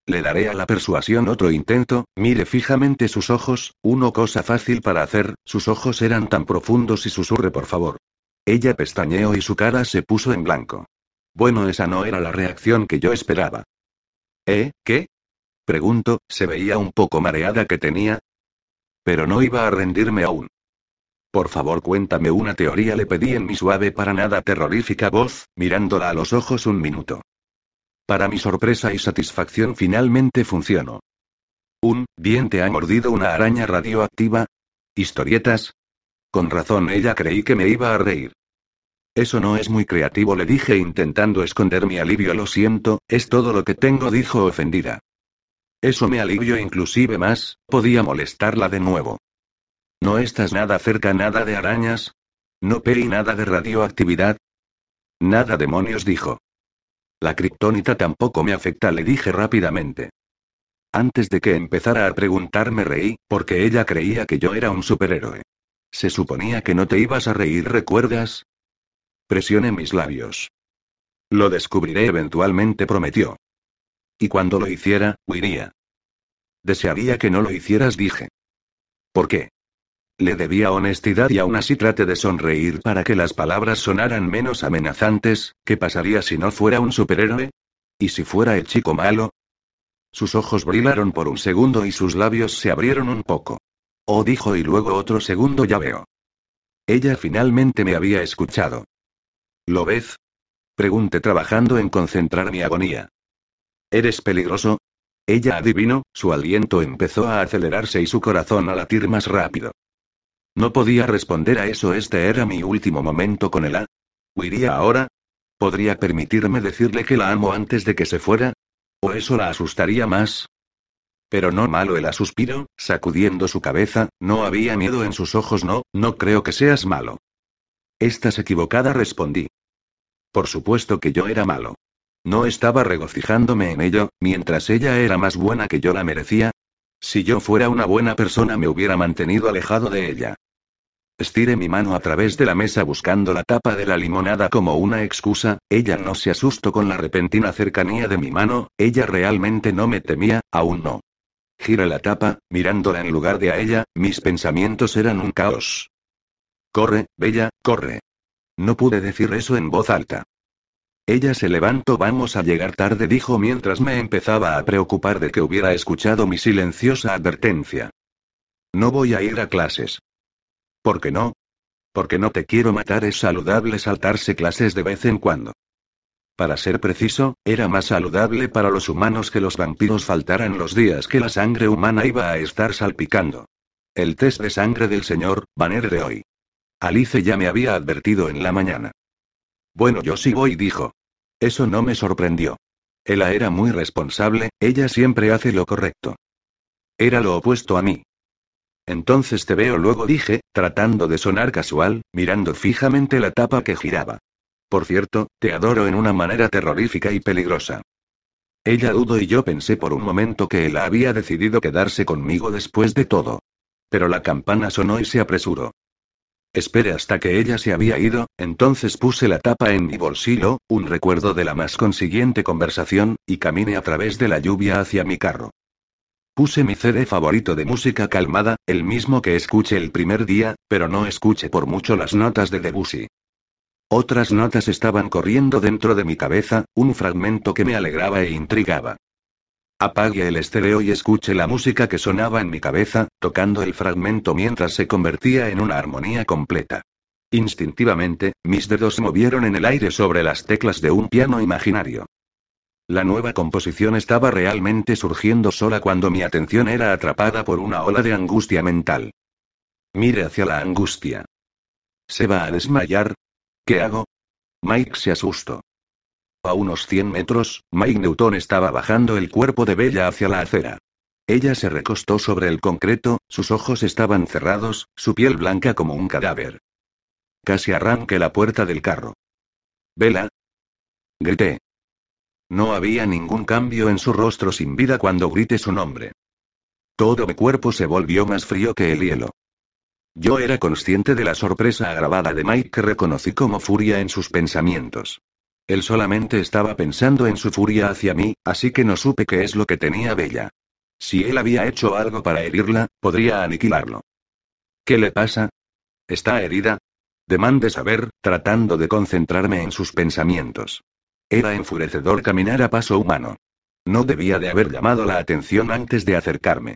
Le daré a la persuasión otro intento, mire fijamente sus ojos, uno cosa fácil para hacer, sus ojos eran tan profundos y susurre por favor. Ella pestañeó y su cara se puso en blanco. Bueno, esa no era la reacción que yo esperaba. ¿Eh, qué? Pregunto, ¿se veía un poco mareada que tenía? Pero no iba a rendirme aún. Por favor, cuéntame una teoría, le pedí en mi suave para nada terrorífica voz, mirándola a los ojos un minuto. Para mi sorpresa y satisfacción finalmente funcionó. Un, bien te ha mordido una araña radioactiva. ¿Historietas? Con razón ella creí que me iba a reír. Eso no es muy creativo, le dije intentando esconder mi alivio. Lo siento, es todo lo que tengo, dijo ofendida. Eso me alivió inclusive más, podía molestarla de nuevo. ¿No estás nada cerca nada de arañas? ¿No peí nada de radioactividad? Nada demonios dijo. La kriptonita tampoco me afecta, le dije rápidamente. Antes de que empezara a preguntarme reí, porque ella creía que yo era un superhéroe. Se suponía que no te ibas a reír, ¿recuerdas? Presioné mis labios. Lo descubriré eventualmente, prometió. Y cuando lo hiciera, huiría. Desearía que no lo hicieras, dije. ¿Por qué? Le debía honestidad y aún así trate de sonreír para que las palabras sonaran menos amenazantes. ¿Qué pasaría si no fuera un superhéroe? ¿Y si fuera el chico malo? Sus ojos brillaron por un segundo y sus labios se abrieron un poco. Oh, dijo y luego otro segundo ya veo. Ella finalmente me había escuchado. ¿Lo ves? Pregunté trabajando en concentrar mi agonía. ¿Eres peligroso? Ella adivinó, su aliento empezó a acelerarse y su corazón a latir más rápido. No podía responder a eso, este era mi último momento con él. ¿Huiría ahora? ¿Podría permitirme decirle que la amo antes de que se fuera? ¿O eso la asustaría más? Pero no malo el suspiro, sacudiendo su cabeza, no había miedo en sus ojos, no, no creo que seas malo. Estás equivocada, respondí. Por supuesto que yo era malo. No estaba regocijándome en ello, mientras ella era más buena que yo la merecía, si yo fuera una buena persona me hubiera mantenido alejado de ella. Estiré mi mano a través de la mesa buscando la tapa de la limonada como una excusa, ella no se asustó con la repentina cercanía de mi mano, ella realmente no me temía, aún no. Giré la tapa, mirándola en lugar de a ella, mis pensamientos eran un caos. Corre, Bella, corre. No pude decir eso en voz alta. Ella se levantó, vamos a llegar tarde, dijo mientras me empezaba a preocupar de que hubiera escuchado mi silenciosa advertencia. No voy a ir a clases. ¿Por qué no? Porque no te quiero matar, es saludable saltarse clases de vez en cuando. Para ser preciso, era más saludable para los humanos que los vampiros faltaran los días que la sangre humana iba a estar salpicando. El test de sangre del señor Banner de hoy. Alice ya me había advertido en la mañana. Bueno, yo sí voy, dijo. Eso no me sorprendió. Ella era muy responsable, ella siempre hace lo correcto. Era lo opuesto a mí. Entonces te veo luego, dije, tratando de sonar casual, mirando fijamente la tapa que giraba. Por cierto, te adoro en una manera terrorífica y peligrosa. Ella dudó y yo pensé por un momento que él había decidido quedarse conmigo después de todo. Pero la campana sonó y se apresuró. Espere hasta que ella se había ido, entonces puse la tapa en mi bolsillo, un recuerdo de la más consiguiente conversación, y caminé a través de la lluvia hacia mi carro. Puse mi CD favorito de música calmada, el mismo que escuché el primer día, pero no escuché por mucho las notas de Debussy. Otras notas estaban corriendo dentro de mi cabeza, un fragmento que me alegraba e intrigaba. Apague el estéreo y escuche la música que sonaba en mi cabeza, tocando el fragmento mientras se convertía en una armonía completa. Instintivamente, mis dedos se movieron en el aire sobre las teclas de un piano imaginario. La nueva composición estaba realmente surgiendo sola cuando mi atención era atrapada por una ola de angustia mental. Mire hacia la angustia. ¿Se va a desmayar? ¿Qué hago? Mike se asustó. A unos 100 metros, Mike Newton estaba bajando el cuerpo de Bella hacia la acera. Ella se recostó sobre el concreto, sus ojos estaban cerrados, su piel blanca como un cadáver. Casi arranqué la puerta del carro. Bella. Grité. No había ningún cambio en su rostro sin vida cuando grité su nombre. Todo mi cuerpo se volvió más frío que el hielo. Yo era consciente de la sorpresa agravada de Mike que reconocí como furia en sus pensamientos. Él solamente estaba pensando en su furia hacia mí, así que no supe qué es lo que tenía Bella. Si él había hecho algo para herirla, podría aniquilarlo. ¿Qué le pasa? ¿Está herida? Demandé saber, tratando de concentrarme en sus pensamientos. Era enfurecedor caminar a paso humano. No debía de haber llamado la atención antes de acercarme.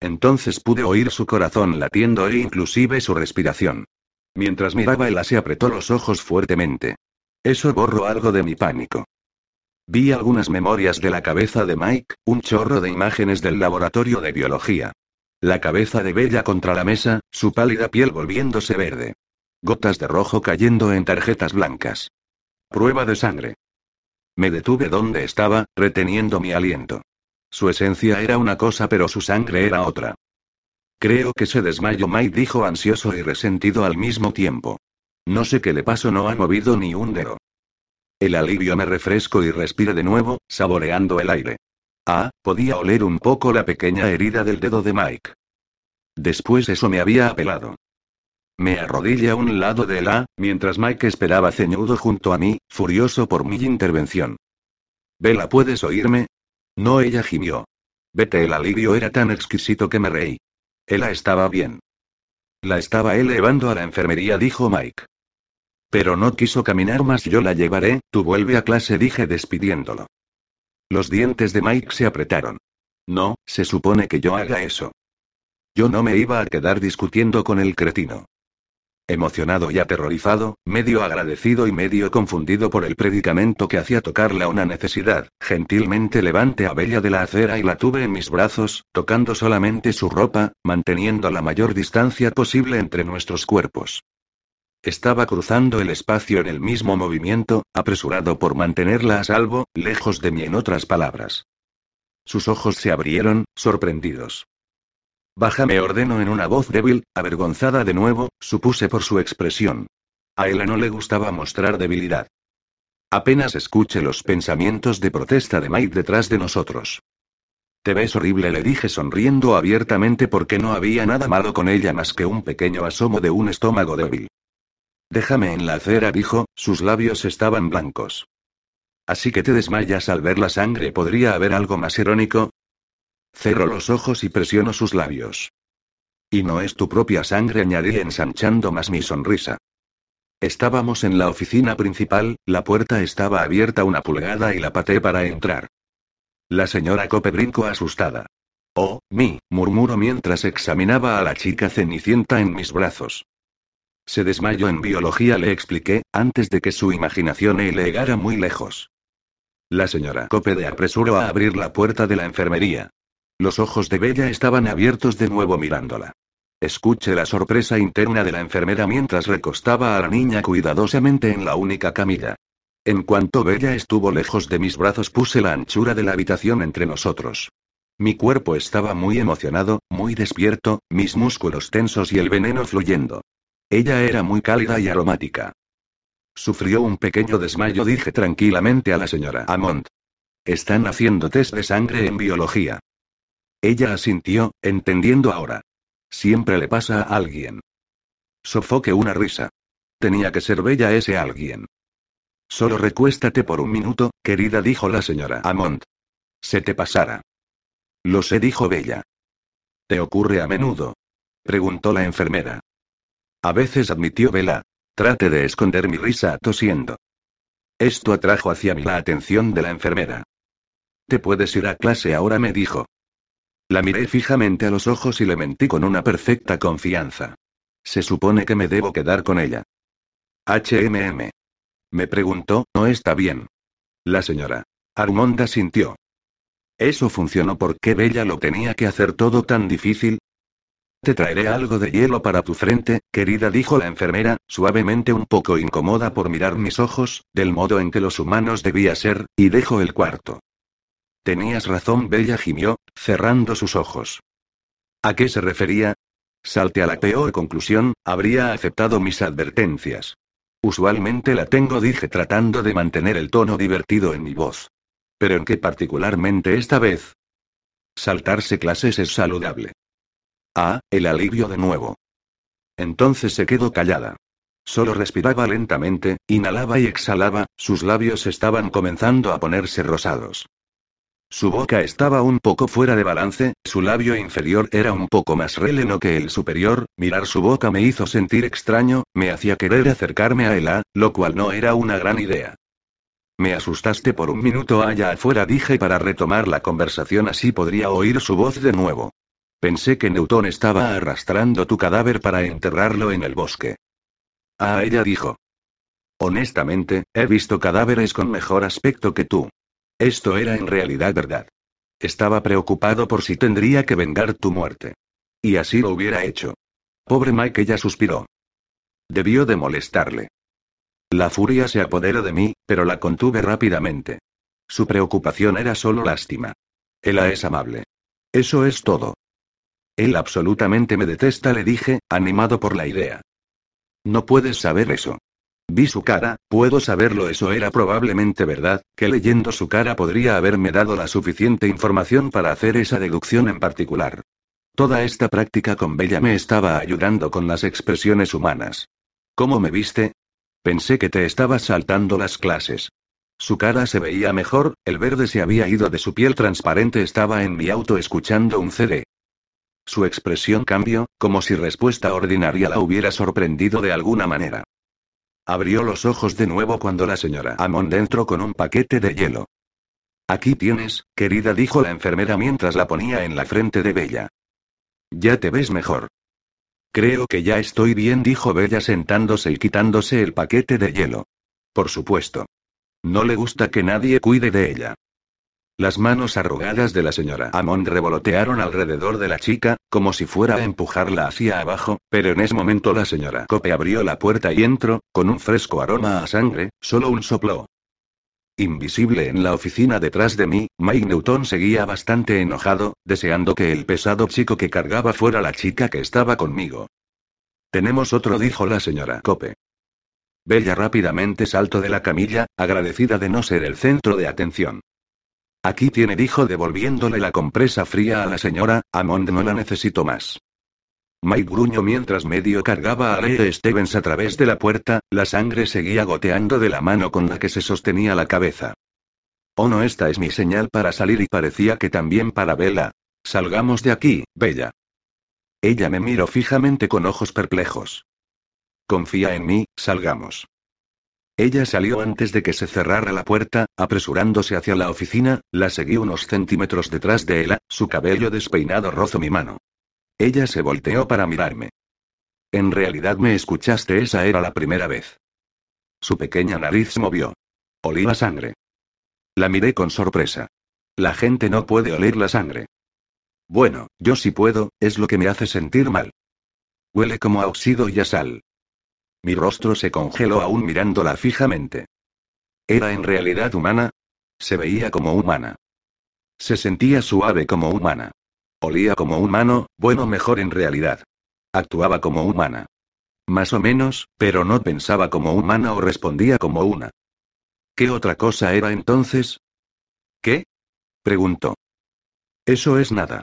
Entonces pude oír su corazón latiendo e inclusive su respiración. Mientras miraba, Ela se apretó los ojos fuertemente. Eso borró algo de mi pánico. Vi algunas memorias de la cabeza de Mike, un chorro de imágenes del laboratorio de biología. La cabeza de Bella contra la mesa, su pálida piel volviéndose verde. Gotas de rojo cayendo en tarjetas blancas. Prueba de sangre. Me detuve donde estaba, reteniendo mi aliento. Su esencia era una cosa pero su sangre era otra. Creo que se desmayó Mike dijo ansioso y resentido al mismo tiempo. No sé qué le pasó, no ha movido ni un dedo. El alivio me refresco y respiré de nuevo, saboreando el aire. Ah, podía oler un poco la pequeña herida del dedo de Mike. Después eso me había apelado. Me arrodillé a un lado de la, mientras Mike esperaba ceñudo junto a mí, furioso por mi intervención. Vela, ¿puedes oírme? No, ella gimió. Vete, el alivio era tan exquisito que me reí. Ella estaba bien. La estaba elevando a la enfermería, dijo Mike. Pero no quiso caminar más, yo la llevaré, tú vuelve a clase, dije despidiéndolo. Los dientes de Mike se apretaron. No, se supone que yo haga eso. Yo no me iba a quedar discutiendo con el cretino. Emocionado y aterrorizado, medio agradecido y medio confundido por el predicamento que hacía tocarla una necesidad, gentilmente levanté a Bella de la acera y la tuve en mis brazos, tocando solamente su ropa, manteniendo la mayor distancia posible entre nuestros cuerpos. Estaba cruzando el espacio en el mismo movimiento, apresurado por mantenerla a salvo, lejos de mí en otras palabras. Sus ojos se abrieron, sorprendidos. Baja me ordenó en una voz débil, avergonzada de nuevo, supuse por su expresión. A ella no le gustaba mostrar debilidad. Apenas escuché los pensamientos de protesta de Mike detrás de nosotros. Te ves horrible, le dije sonriendo abiertamente porque no había nada malo con ella más que un pequeño asomo de un estómago débil. Déjame en la acera, dijo, sus labios estaban blancos. Así que te desmayas al ver la sangre. ¿Podría haber algo más irónico? Cerro los ojos y presiono sus labios. Y no es tu propia sangre, añadí ensanchando más mi sonrisa. Estábamos en la oficina principal, la puerta estaba abierta una pulgada y la paté para entrar. La señora Cope brincó asustada. Oh, mi, murmuró mientras examinaba a la chica cenicienta en mis brazos. Se desmayó en biología, le expliqué, antes de que su imaginación le llegara muy lejos. La señora Cope de apresuró a abrir la puerta de la enfermería. Los ojos de Bella estaban abiertos de nuevo mirándola. Escuché la sorpresa interna de la enfermera mientras recostaba a la niña cuidadosamente en la única camilla. En cuanto Bella estuvo lejos de mis brazos puse la anchura de la habitación entre nosotros. Mi cuerpo estaba muy emocionado, muy despierto, mis músculos tensos y el veneno fluyendo. Ella era muy cálida y aromática. Sufrió un pequeño desmayo, dije tranquilamente a la señora Amont. Están haciendo test de sangre en biología. Ella asintió, entendiendo ahora. Siempre le pasa a alguien. Sofoque una risa. Tenía que ser bella ese alguien. Solo recuéstate por un minuto, querida, dijo la señora Amont. Se te pasará. Lo sé, dijo Bella. ¿Te ocurre a menudo? preguntó la enfermera. A veces admitió Bella. Trate de esconder mi risa tosiendo. Esto atrajo hacia mí la atención de la enfermera. Te puedes ir a clase ahora, me dijo. La miré fijamente a los ojos y le mentí con una perfecta confianza. Se supone que me debo quedar con ella. HMM. Me preguntó, ¿no está bien? La señora. Armonda sintió. ¿Eso funcionó porque Bella lo tenía que hacer todo tan difícil? Te traeré algo de hielo para tu frente, querida, dijo la enfermera, suavemente un poco incómoda por mirar mis ojos, del modo en que los humanos debía ser, y dejó el cuarto. Tenías razón, Bella gimió, cerrando sus ojos. ¿A qué se refería? Salte a la peor conclusión, habría aceptado mis advertencias. Usualmente la tengo, dije tratando de mantener el tono divertido en mi voz. Pero en qué particularmente esta vez. Saltarse clases es saludable. Ah, el alivio de nuevo. Entonces se quedó callada. Solo respiraba lentamente, inhalaba y exhalaba, sus labios estaban comenzando a ponerse rosados. Su boca estaba un poco fuera de balance, su labio inferior era un poco más releno que el superior, mirar su boca me hizo sentir extraño, me hacía querer acercarme a ella, lo cual no era una gran idea. Me asustaste por un minuto allá afuera, dije para retomar la conversación, así podría oír su voz de nuevo. Pensé que Newton estaba arrastrando tu cadáver para enterrarlo en el bosque. Ah, ella dijo. Honestamente, he visto cadáveres con mejor aspecto que tú. Esto era en realidad verdad. Estaba preocupado por si tendría que vengar tu muerte. Y así lo hubiera hecho. Pobre Mike, ella suspiró. Debió de molestarle. La furia se apoderó de mí, pero la contuve rápidamente. Su preocupación era solo lástima. Ella es amable. Eso es todo. Él absolutamente me detesta, le dije, animado por la idea. No puedes saber eso. Vi su cara, puedo saberlo, eso era probablemente verdad, que leyendo su cara podría haberme dado la suficiente información para hacer esa deducción en particular. Toda esta práctica con Bella me estaba ayudando con las expresiones humanas. ¿Cómo me viste? Pensé que te estabas saltando las clases. Su cara se veía mejor, el verde se había ido de su piel transparente, estaba en mi auto escuchando un CD. Su expresión cambió, como si respuesta ordinaria la hubiera sorprendido de alguna manera. Abrió los ojos de nuevo cuando la señora Amond entró con un paquete de hielo. Aquí tienes, querida, dijo la enfermera mientras la ponía en la frente de Bella. Ya te ves mejor. Creo que ya estoy bien, dijo Bella sentándose y quitándose el paquete de hielo. Por supuesto. No le gusta que nadie cuide de ella. Las manos arrugadas de la señora Amond revolotearon alrededor de la chica, como si fuera a empujarla hacia abajo, pero en ese momento la señora Cope abrió la puerta y entró, con un fresco aroma a sangre, solo un soplo. Invisible en la oficina detrás de mí, Mike Newton seguía bastante enojado, deseando que el pesado chico que cargaba fuera la chica que estaba conmigo. Tenemos otro, dijo la señora Cope. Bella rápidamente saltó de la camilla, agradecida de no ser el centro de atención. Aquí tiene, dijo devolviéndole la compresa fría a la señora, Amond no la necesito más. Mike gruñó mientras medio cargaba a Lee Stevens a través de la puerta, la sangre seguía goteando de la mano con la que se sostenía la cabeza. Oh no, esta es mi señal para salir y parecía que también para Bella. Salgamos de aquí, Bella. Ella me miró fijamente con ojos perplejos. Confía en mí, salgamos. Ella salió antes de que se cerrara la puerta, apresurándose hacia la oficina, la seguí unos centímetros detrás de ella, su cabello despeinado rozó mi mano. Ella se volteó para mirarme. En realidad me escuchaste, esa era la primera vez. Su pequeña nariz se movió. Olí la sangre. La miré con sorpresa. La gente no puede oler la sangre. Bueno, yo sí puedo, es lo que me hace sentir mal. Huele como a óxido y a sal. Mi rostro se congeló aún mirándola fijamente. ¿Era en realidad humana? Se veía como humana. Se sentía suave como humana. Olía como humano, bueno mejor en realidad. Actuaba como humana. Más o menos, pero no pensaba como humana o respondía como una. ¿Qué otra cosa era entonces? ¿Qué? preguntó. Eso es nada.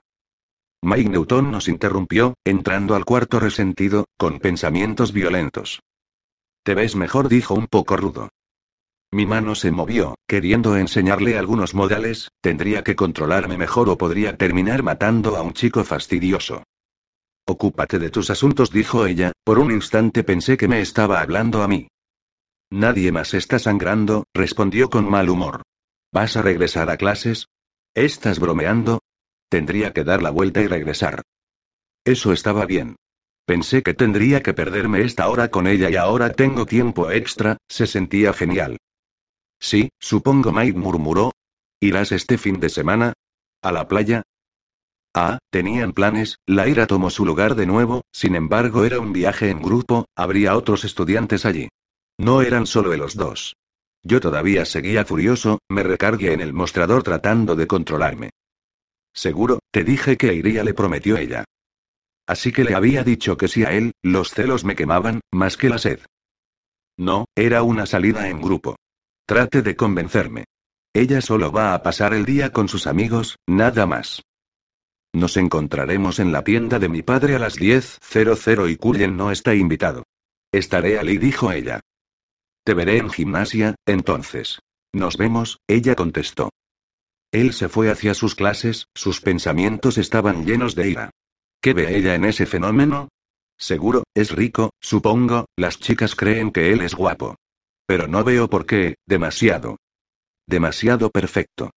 Mike Newton nos interrumpió, entrando al cuarto resentido, con pensamientos violentos. Te ves mejor, dijo un poco rudo. Mi mano se movió, queriendo enseñarle algunos modales, tendría que controlarme mejor o podría terminar matando a un chico fastidioso. Ocúpate de tus asuntos, dijo ella, por un instante pensé que me estaba hablando a mí. Nadie más está sangrando, respondió con mal humor. ¿Vas a regresar a clases? ¿Estás bromeando? Tendría que dar la vuelta y regresar. Eso estaba bien. Pensé que tendría que perderme esta hora con ella y ahora tengo tiempo extra, se sentía genial. Sí, supongo Mike murmuró. ¿Irás este fin de semana? ¿A la playa? Ah, tenían planes, la ira tomó su lugar de nuevo, sin embargo era un viaje en grupo, habría otros estudiantes allí. No eran solo los dos. Yo todavía seguía furioso, me recargué en el mostrador tratando de controlarme. Seguro, te dije que iría, le prometió ella. Así que le había dicho que si a él, los celos me quemaban, más que la sed. No, era una salida en grupo. Trate de convencerme. Ella solo va a pasar el día con sus amigos, nada más. Nos encontraremos en la tienda de mi padre a las 10.00 y Cullen no está invitado. Estaré allí, dijo ella. Te veré en gimnasia, entonces. Nos vemos, ella contestó. Él se fue hacia sus clases, sus pensamientos estaban llenos de ira. ¿Qué ve ella en ese fenómeno? Seguro, es rico, supongo, las chicas creen que él es guapo. Pero no veo por qué, demasiado. Demasiado perfecto.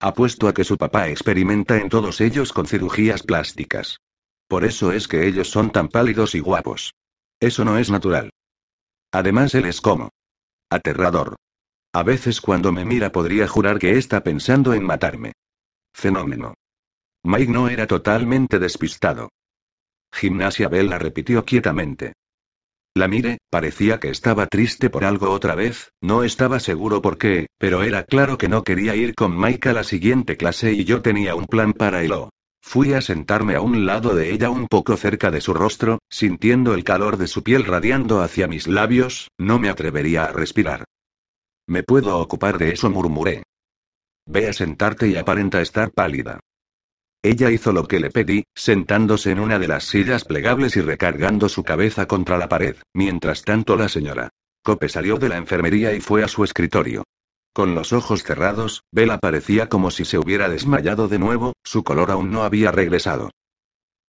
Apuesto a que su papá experimenta en todos ellos con cirugías plásticas. Por eso es que ellos son tan pálidos y guapos. Eso no es natural. Además, él es como. Aterrador. A veces cuando me mira podría jurar que está pensando en matarme. Fenómeno. Mike no era totalmente despistado. Gimnasia Bella repitió quietamente. La mire, parecía que estaba triste por algo otra vez, no estaba seguro por qué, pero era claro que no quería ir con Mike a la siguiente clase y yo tenía un plan para él. Fui a sentarme a un lado de ella un poco cerca de su rostro, sintiendo el calor de su piel radiando hacia mis labios, no me atrevería a respirar. Me puedo ocupar de eso, murmuré. Ve a sentarte y aparenta estar pálida. Ella hizo lo que le pedí, sentándose en una de las sillas plegables y recargando su cabeza contra la pared. Mientras tanto, la señora Cope salió de la enfermería y fue a su escritorio. Con los ojos cerrados, Bella parecía como si se hubiera desmayado de nuevo, su color aún no había regresado.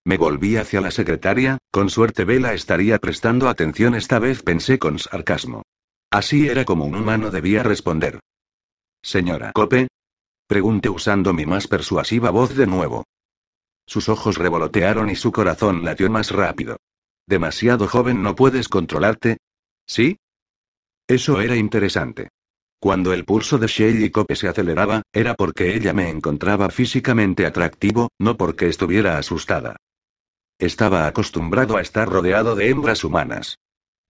Me volví hacia la secretaria, con suerte Bella estaría prestando atención esta vez pensé con sarcasmo. Así era como un humano debía responder. Señora Cope, Pregunté usando mi más persuasiva voz de nuevo. Sus ojos revolotearon y su corazón latió más rápido. ¿Demasiado joven no puedes controlarte? ¿Sí? Eso era interesante. Cuando el pulso de Shelly Cope se aceleraba, era porque ella me encontraba físicamente atractivo, no porque estuviera asustada. Estaba acostumbrado a estar rodeado de hembras humanas.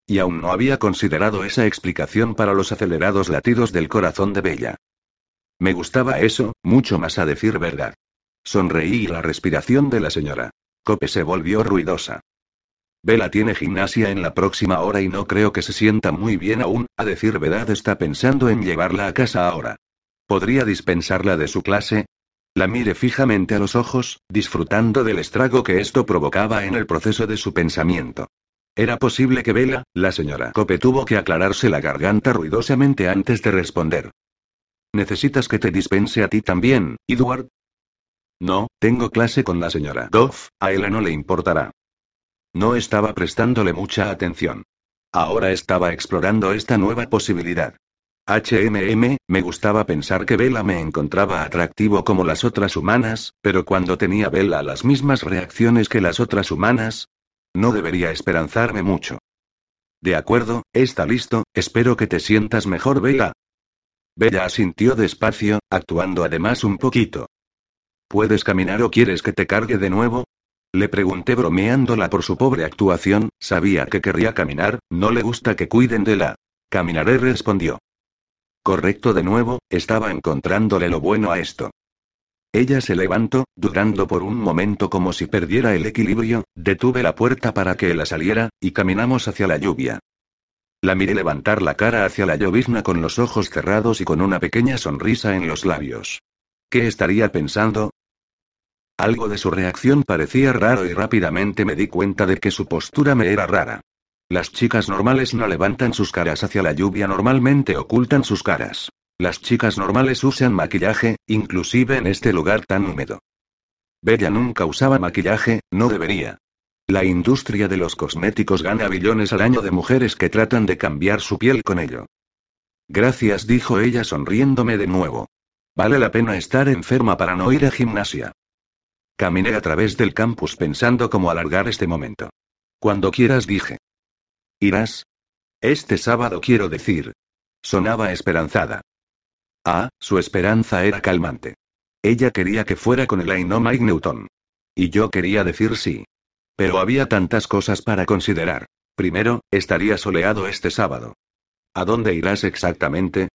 Y aún no había considerado esa explicación para los acelerados latidos del corazón de Bella. Me gustaba eso, mucho más a decir verdad. Sonreí y la respiración de la señora Cope se volvió ruidosa. Vela tiene gimnasia en la próxima hora y no creo que se sienta muy bien aún, a decir verdad está pensando en llevarla a casa ahora. ¿Podría dispensarla de su clase? La mire fijamente a los ojos, disfrutando del estrago que esto provocaba en el proceso de su pensamiento. Era posible que Vela, la señora Cope tuvo que aclararse la garganta ruidosamente antes de responder. ¿Necesitas que te dispense a ti también, Edward? No, tengo clase con la señora Goff, a ella no le importará. No estaba prestándole mucha atención. Ahora estaba explorando esta nueva posibilidad. HMM, me gustaba pensar que Bella me encontraba atractivo como las otras humanas, pero cuando tenía Bella las mismas reacciones que las otras humanas, no debería esperanzarme mucho. De acuerdo, está listo, espero que te sientas mejor, Bella, Bella asintió despacio, actuando además un poquito. ¿Puedes caminar o quieres que te cargue de nuevo? Le pregunté bromeándola por su pobre actuación, sabía que querría caminar, no le gusta que cuiden de la. Caminaré, respondió. Correcto de nuevo, estaba encontrándole lo bueno a esto. Ella se levantó, dudando por un momento como si perdiera el equilibrio, detuve la puerta para que la saliera, y caminamos hacia la lluvia. La miré levantar la cara hacia la llovizna con los ojos cerrados y con una pequeña sonrisa en los labios. ¿Qué estaría pensando? Algo de su reacción parecía raro y rápidamente me di cuenta de que su postura me era rara. Las chicas normales no levantan sus caras hacia la lluvia, normalmente ocultan sus caras. Las chicas normales usan maquillaje, inclusive en este lugar tan húmedo. Bella nunca usaba maquillaje, no debería. La industria de los cosméticos gana billones al año de mujeres que tratan de cambiar su piel con ello. Gracias, dijo ella sonriéndome de nuevo. Vale la pena estar enferma para no ir a gimnasia. Caminé a través del campus pensando cómo alargar este momento. Cuando quieras, dije. ¿Irás? Este sábado quiero decir. Sonaba esperanzada. Ah, su esperanza era calmante. Ella quería que fuera con el y no Mike Newton. Y yo quería decir sí. Pero había tantas cosas para considerar. Primero, estaría soleado este sábado. ¿A dónde irás exactamente?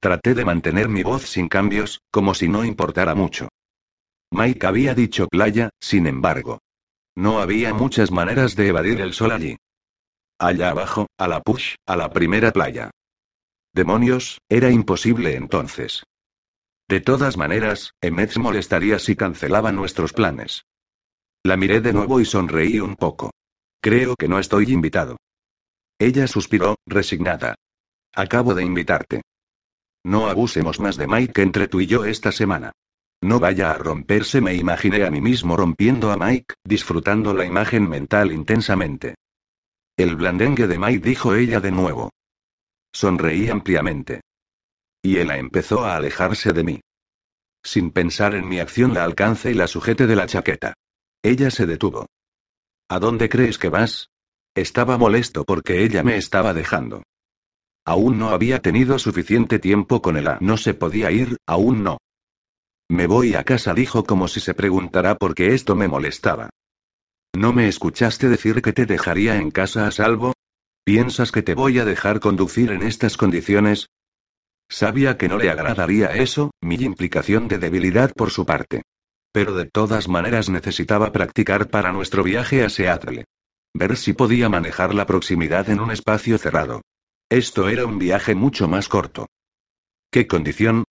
Traté de mantener mi voz sin cambios, como si no importara mucho. Mike había dicho playa, sin embargo. No había muchas maneras de evadir el sol allí. Allá abajo, a la push, a la primera playa. Demonios, era imposible entonces. De todas maneras, Emmett molestaría si cancelaba nuestros planes. La miré de nuevo y sonreí un poco. Creo que no estoy invitado. Ella suspiró, resignada. Acabo de invitarte. No abusemos más de Mike entre tú y yo esta semana. No vaya a romperse, me imaginé a mí mismo rompiendo a Mike, disfrutando la imagen mental intensamente. El blandengue de Mike, dijo ella de nuevo. Sonreí ampliamente. Y ella empezó a alejarse de mí. Sin pensar en mi acción la alcance y la sujete de la chaqueta. Ella se detuvo. ¿A dónde crees que vas? Estaba molesto porque ella me estaba dejando. Aún no había tenido suficiente tiempo con ella. No se podía ir, aún no. Me voy a casa, dijo como si se preguntara por qué esto me molestaba. ¿No me escuchaste decir que te dejaría en casa a salvo? ¿Piensas que te voy a dejar conducir en estas condiciones? Sabía que no le agradaría eso, mi implicación de debilidad por su parte. Pero de todas maneras necesitaba practicar para nuestro viaje a Seattle. Ver si podía manejar la proximidad en un espacio cerrado. Esto era un viaje mucho más corto. ¿Qué condición?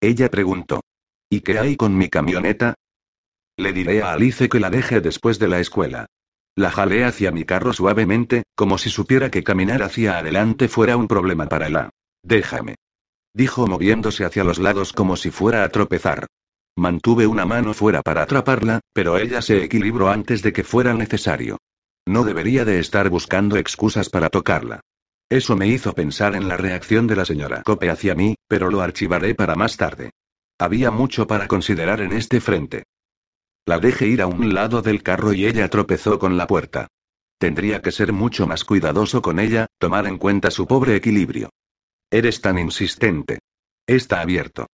Ella preguntó. ¿Y qué hay con mi camioneta? Le diré a Alice que la deje después de la escuela. La jalé hacia mi carro suavemente, como si supiera que caminar hacia adelante fuera un problema para ella. Déjame. Dijo moviéndose hacia los lados como si fuera a tropezar. Mantuve una mano fuera para atraparla, pero ella se equilibró antes de que fuera necesario. No debería de estar buscando excusas para tocarla. Eso me hizo pensar en la reacción de la señora Cope hacia mí, pero lo archivaré para más tarde. Había mucho para considerar en este frente. La dejé ir a un lado del carro y ella tropezó con la puerta. Tendría que ser mucho más cuidadoso con ella, tomar en cuenta su pobre equilibrio. Eres tan insistente. Está abierto.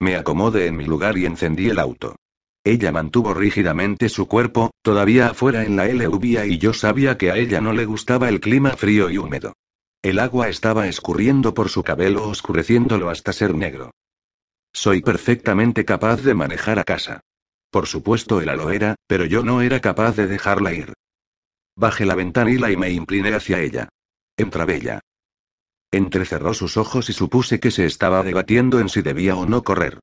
Me acomodé en mi lugar y encendí el auto. Ella mantuvo rígidamente su cuerpo, todavía afuera en la lluvia y yo sabía que a ella no le gustaba el clima frío y húmedo. El agua estaba escurriendo por su cabello oscureciéndolo hasta ser negro. Soy perfectamente capaz de manejar a casa. Por supuesto, él lo era, pero yo no era capaz de dejarla ir. Bajé la ventanilla y me incliné hacia ella. Entra Bella. Entrecerró sus ojos y supuse que se estaba debatiendo en si debía o no correr.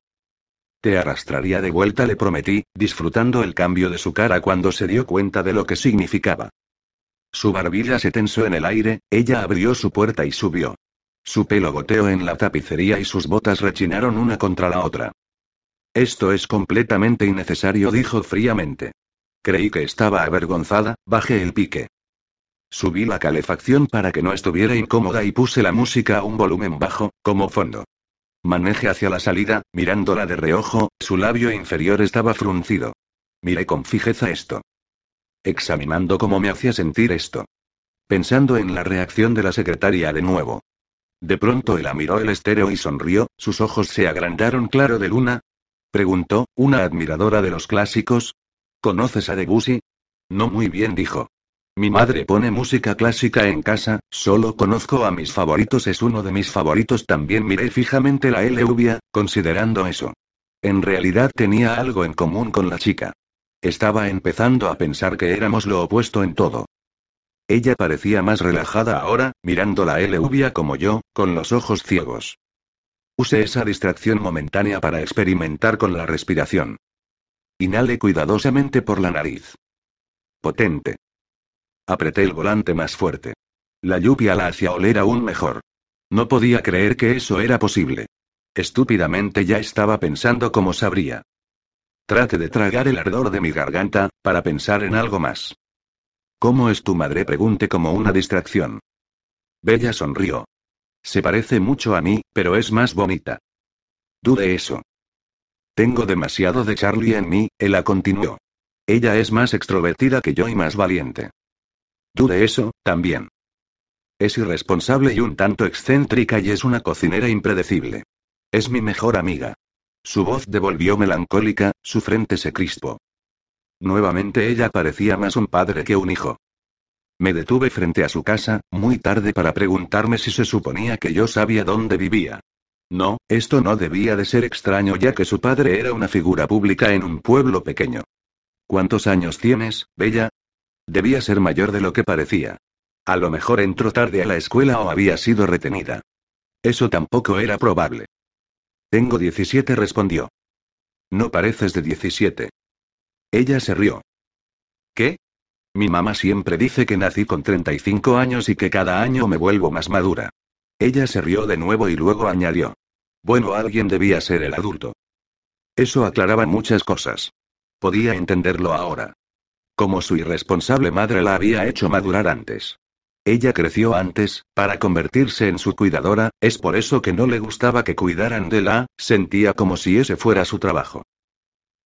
Te arrastraría de vuelta, le prometí, disfrutando el cambio de su cara cuando se dio cuenta de lo que significaba. Su barbilla se tensó en el aire, ella abrió su puerta y subió. Su pelo goteó en la tapicería y sus botas rechinaron una contra la otra. Esto es completamente innecesario, dijo fríamente. Creí que estaba avergonzada, bajé el pique. Subí la calefacción para que no estuviera incómoda y puse la música a un volumen bajo, como fondo. Manejé hacia la salida, mirándola de reojo, su labio inferior estaba fruncido. Miré con fijeza esto. Examinando cómo me hacía sentir esto. Pensando en la reacción de la secretaria de nuevo. De pronto él miró el estéreo y sonrió, sus ojos se agrandaron claro de luna. Preguntó, ¿una admiradora de los clásicos? ¿Conoces a Debussy? No muy bien, dijo. Mi madre pone música clásica en casa, solo conozco a mis favoritos, es uno de mis favoritos. También miré fijamente la lluvia, considerando eso. En realidad tenía algo en común con la chica. Estaba empezando a pensar que éramos lo opuesto en todo. Ella parecía más relajada ahora, mirando la lluvia como yo, con los ojos ciegos. Usé esa distracción momentánea para experimentar con la respiración. Inhalé cuidadosamente por la nariz. Potente. Apreté el volante más fuerte. La lluvia la hacía oler aún mejor. No podía creer que eso era posible. Estúpidamente ya estaba pensando cómo sabría. Trate de tragar el ardor de mi garganta, para pensar en algo más. ¿Cómo es tu madre? Pregunté como una distracción. Bella sonrió. Se parece mucho a mí, pero es más bonita. Dude eso. Tengo demasiado de Charlie en mí, ella continuó. Ella es más extrovertida que yo y más valiente. Dude eso, también. Es irresponsable y un tanto excéntrica y es una cocinera impredecible. Es mi mejor amiga. Su voz devolvió melancólica, su frente se crispó. Nuevamente ella parecía más un padre que un hijo. Me detuve frente a su casa, muy tarde para preguntarme si se suponía que yo sabía dónde vivía. No, esto no debía de ser extraño ya que su padre era una figura pública en un pueblo pequeño. ¿Cuántos años tienes, Bella? Debía ser mayor de lo que parecía. A lo mejor entró tarde a la escuela o había sido retenida. Eso tampoco era probable. Tengo 17, respondió. No pareces de 17. Ella se rió. ¿Qué? Mi mamá siempre dice que nací con 35 años y que cada año me vuelvo más madura. Ella se rió de nuevo y luego añadió. Bueno, alguien debía ser el adulto. Eso aclaraba muchas cosas. Podía entenderlo ahora. Como su irresponsable madre la había hecho madurar antes. Ella creció antes, para convertirse en su cuidadora, es por eso que no le gustaba que cuidaran de la, sentía como si ese fuera su trabajo.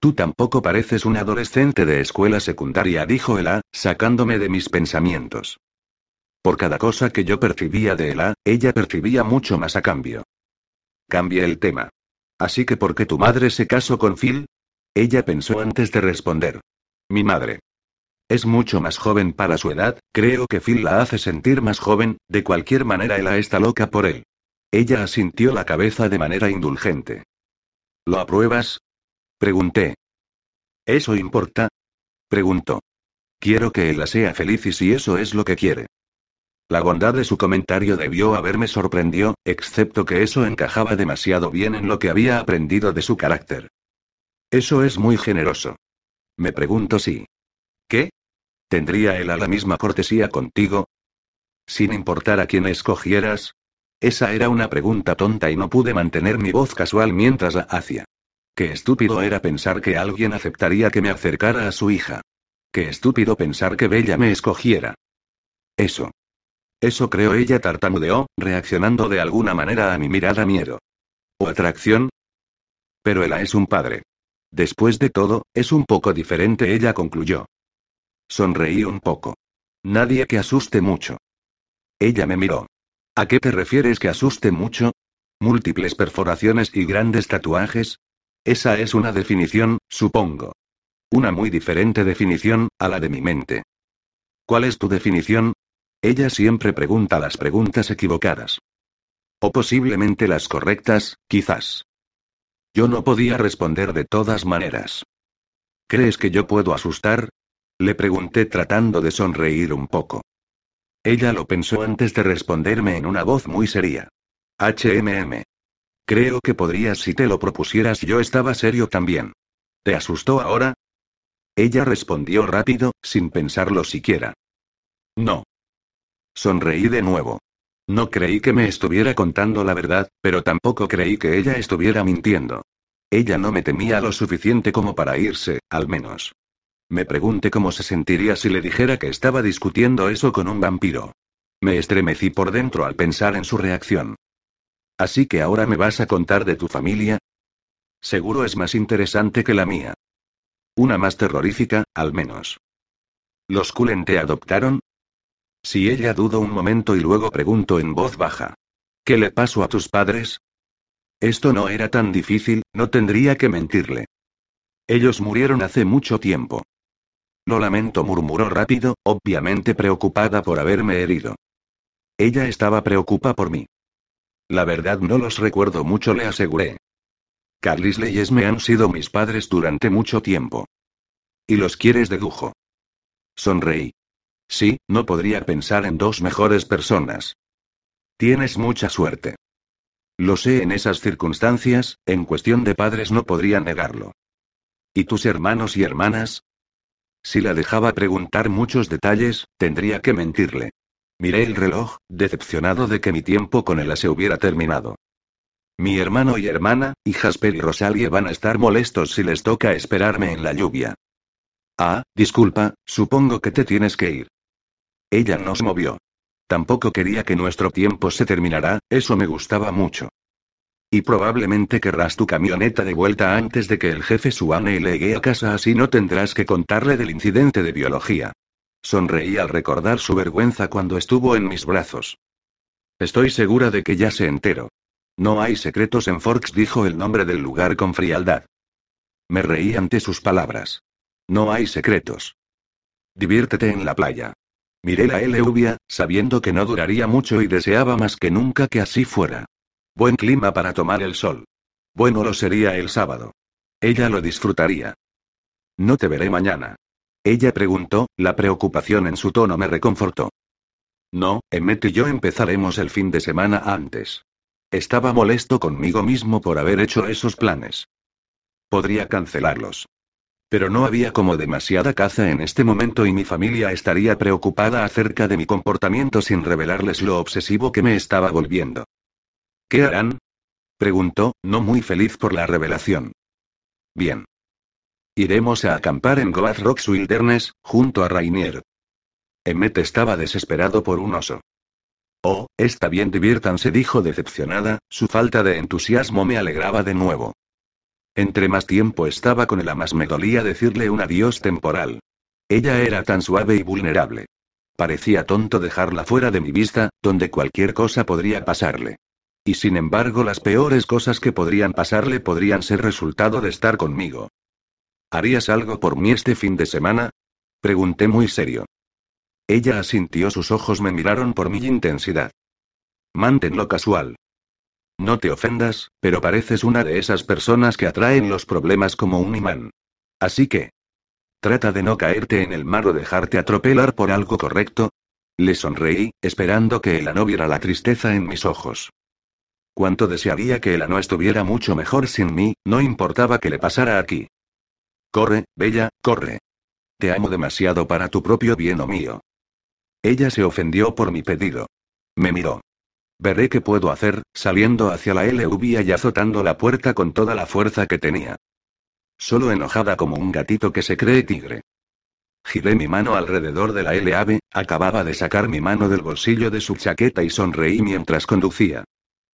Tú tampoco pareces un adolescente de escuela secundaria, dijo Ela, sacándome de mis pensamientos. Por cada cosa que yo percibía de Ela, ella percibía mucho más a cambio. Cambia el tema. Así que ¿por qué tu madre se casó con Phil? Ella pensó antes de responder. Mi madre. Es mucho más joven para su edad, creo que Phil la hace sentir más joven, de cualquier manera Ella está loca por él. Ella asintió la cabeza de manera indulgente. ¿Lo apruebas? Pregunté. ¿Eso importa? Preguntó. Quiero que ella sea feliz y si eso es lo que quiere. La bondad de su comentario debió haberme sorprendido, excepto que eso encajaba demasiado bien en lo que había aprendido de su carácter. Eso es muy generoso. Me pregunto si. ¿Qué? ¿Tendría él a la misma cortesía contigo? Sin importar a quién escogieras. Esa era una pregunta tonta y no pude mantener mi voz casual mientras la hacía. Qué estúpido era pensar que alguien aceptaría que me acercara a su hija. Qué estúpido pensar que Bella me escogiera. Eso. Eso creo ella tartamudeó, reaccionando de alguna manera a mi mirada miedo. ¿O atracción? Pero él es un padre. Después de todo, es un poco diferente, ella concluyó. Sonreí un poco. Nadie que asuste mucho. Ella me miró. ¿A qué te refieres que asuste mucho? ¿Múltiples perforaciones y grandes tatuajes? Esa es una definición, supongo. Una muy diferente definición, a la de mi mente. ¿Cuál es tu definición? Ella siempre pregunta las preguntas equivocadas. O posiblemente las correctas, quizás. Yo no podía responder de todas maneras. ¿Crees que yo puedo asustar? Le pregunté tratando de sonreír un poco. Ella lo pensó antes de responderme en una voz muy seria. HMM. Creo que podrías si te lo propusieras. Yo estaba serio también. ¿Te asustó ahora? Ella respondió rápido, sin pensarlo siquiera. No. Sonreí de nuevo. No creí que me estuviera contando la verdad, pero tampoco creí que ella estuviera mintiendo. Ella no me temía lo suficiente como para irse, al menos. Me pregunté cómo se sentiría si le dijera que estaba discutiendo eso con un vampiro. Me estremecí por dentro al pensar en su reacción. Así que ahora me vas a contar de tu familia. Seguro es más interesante que la mía. Una más terrorífica, al menos. ¿Los Cullen te adoptaron? Si ella dudó un momento y luego preguntó en voz baja. ¿Qué le pasó a tus padres? Esto no era tan difícil, no tendría que mentirle. Ellos murieron hace mucho tiempo. Lo lamento, murmuró rápido, obviamente preocupada por haberme herido. Ella estaba preocupada por mí. La verdad no los recuerdo mucho, le aseguré. Carlisle y Esme han sido mis padres durante mucho tiempo. ¿Y los quieres de lujo? Sonreí. Sí, no podría pensar en dos mejores personas. Tienes mucha suerte. Lo sé en esas circunstancias, en cuestión de padres no podría negarlo. ¿Y tus hermanos y hermanas? Si la dejaba preguntar muchos detalles, tendría que mentirle. Miré el reloj, decepcionado de que mi tiempo con ella se hubiera terminado. Mi hermano y hermana, y Jasper y Rosalie van a estar molestos si les toca esperarme en la lluvia. Ah, disculpa, supongo que te tienes que ir. Ella no se movió. Tampoco quería que nuestro tiempo se terminara, eso me gustaba mucho. Y probablemente querrás tu camioneta de vuelta antes de que el jefe Suane llegue a casa, así no tendrás que contarle del incidente de biología. Sonreí al recordar su vergüenza cuando estuvo en mis brazos. Estoy segura de que ya se enteró. No hay secretos en Forks, dijo el nombre del lugar con frialdad. Me reí ante sus palabras. No hay secretos. Diviértete en la playa. Miré la lluvia, sabiendo que no duraría mucho y deseaba más que nunca que así fuera. Buen clima para tomar el sol. Bueno lo sería el sábado. Ella lo disfrutaría. No te veré mañana. Ella preguntó, la preocupación en su tono me reconfortó. No, Emmet y yo empezaremos el fin de semana antes. Estaba molesto conmigo mismo por haber hecho esos planes. Podría cancelarlos. Pero no había como demasiada caza en este momento y mi familia estaría preocupada acerca de mi comportamiento sin revelarles lo obsesivo que me estaba volviendo. ¿Qué harán? Preguntó, no muy feliz por la revelación. Bien. Iremos a acampar en Goat Rocks Wilderness, junto a Rainier. Emmet estaba desesperado por un oso. Oh, está bien, diviértanse, dijo decepcionada, su falta de entusiasmo me alegraba de nuevo. Entre más tiempo estaba con él, más me dolía decirle un adiós temporal. Ella era tan suave y vulnerable. Parecía tonto dejarla fuera de mi vista, donde cualquier cosa podría pasarle. Y sin embargo, las peores cosas que podrían pasarle podrían ser resultado de estar conmigo. ¿Harías algo por mí este fin de semana? Pregunté muy serio. Ella asintió, sus ojos me miraron por mi intensidad. Manténlo casual. No te ofendas, pero pareces una de esas personas que atraen los problemas como un imán. Así que... Trata de no caerte en el mar o dejarte atropelar por algo correcto. Le sonreí, esperando que ella no viera la tristeza en mis ojos. Cuánto desearía que ella no estuviera mucho mejor sin mí, no importaba que le pasara aquí. Corre, Bella, corre. Te amo demasiado para tu propio bien o mío. Ella se ofendió por mi pedido. Me miró. Veré qué puedo hacer, saliendo hacia la LV y azotando la puerta con toda la fuerza que tenía. Solo enojada como un gatito que se cree tigre. Giré mi mano alrededor de la LAV, acababa de sacar mi mano del bolsillo de su chaqueta y sonreí mientras conducía.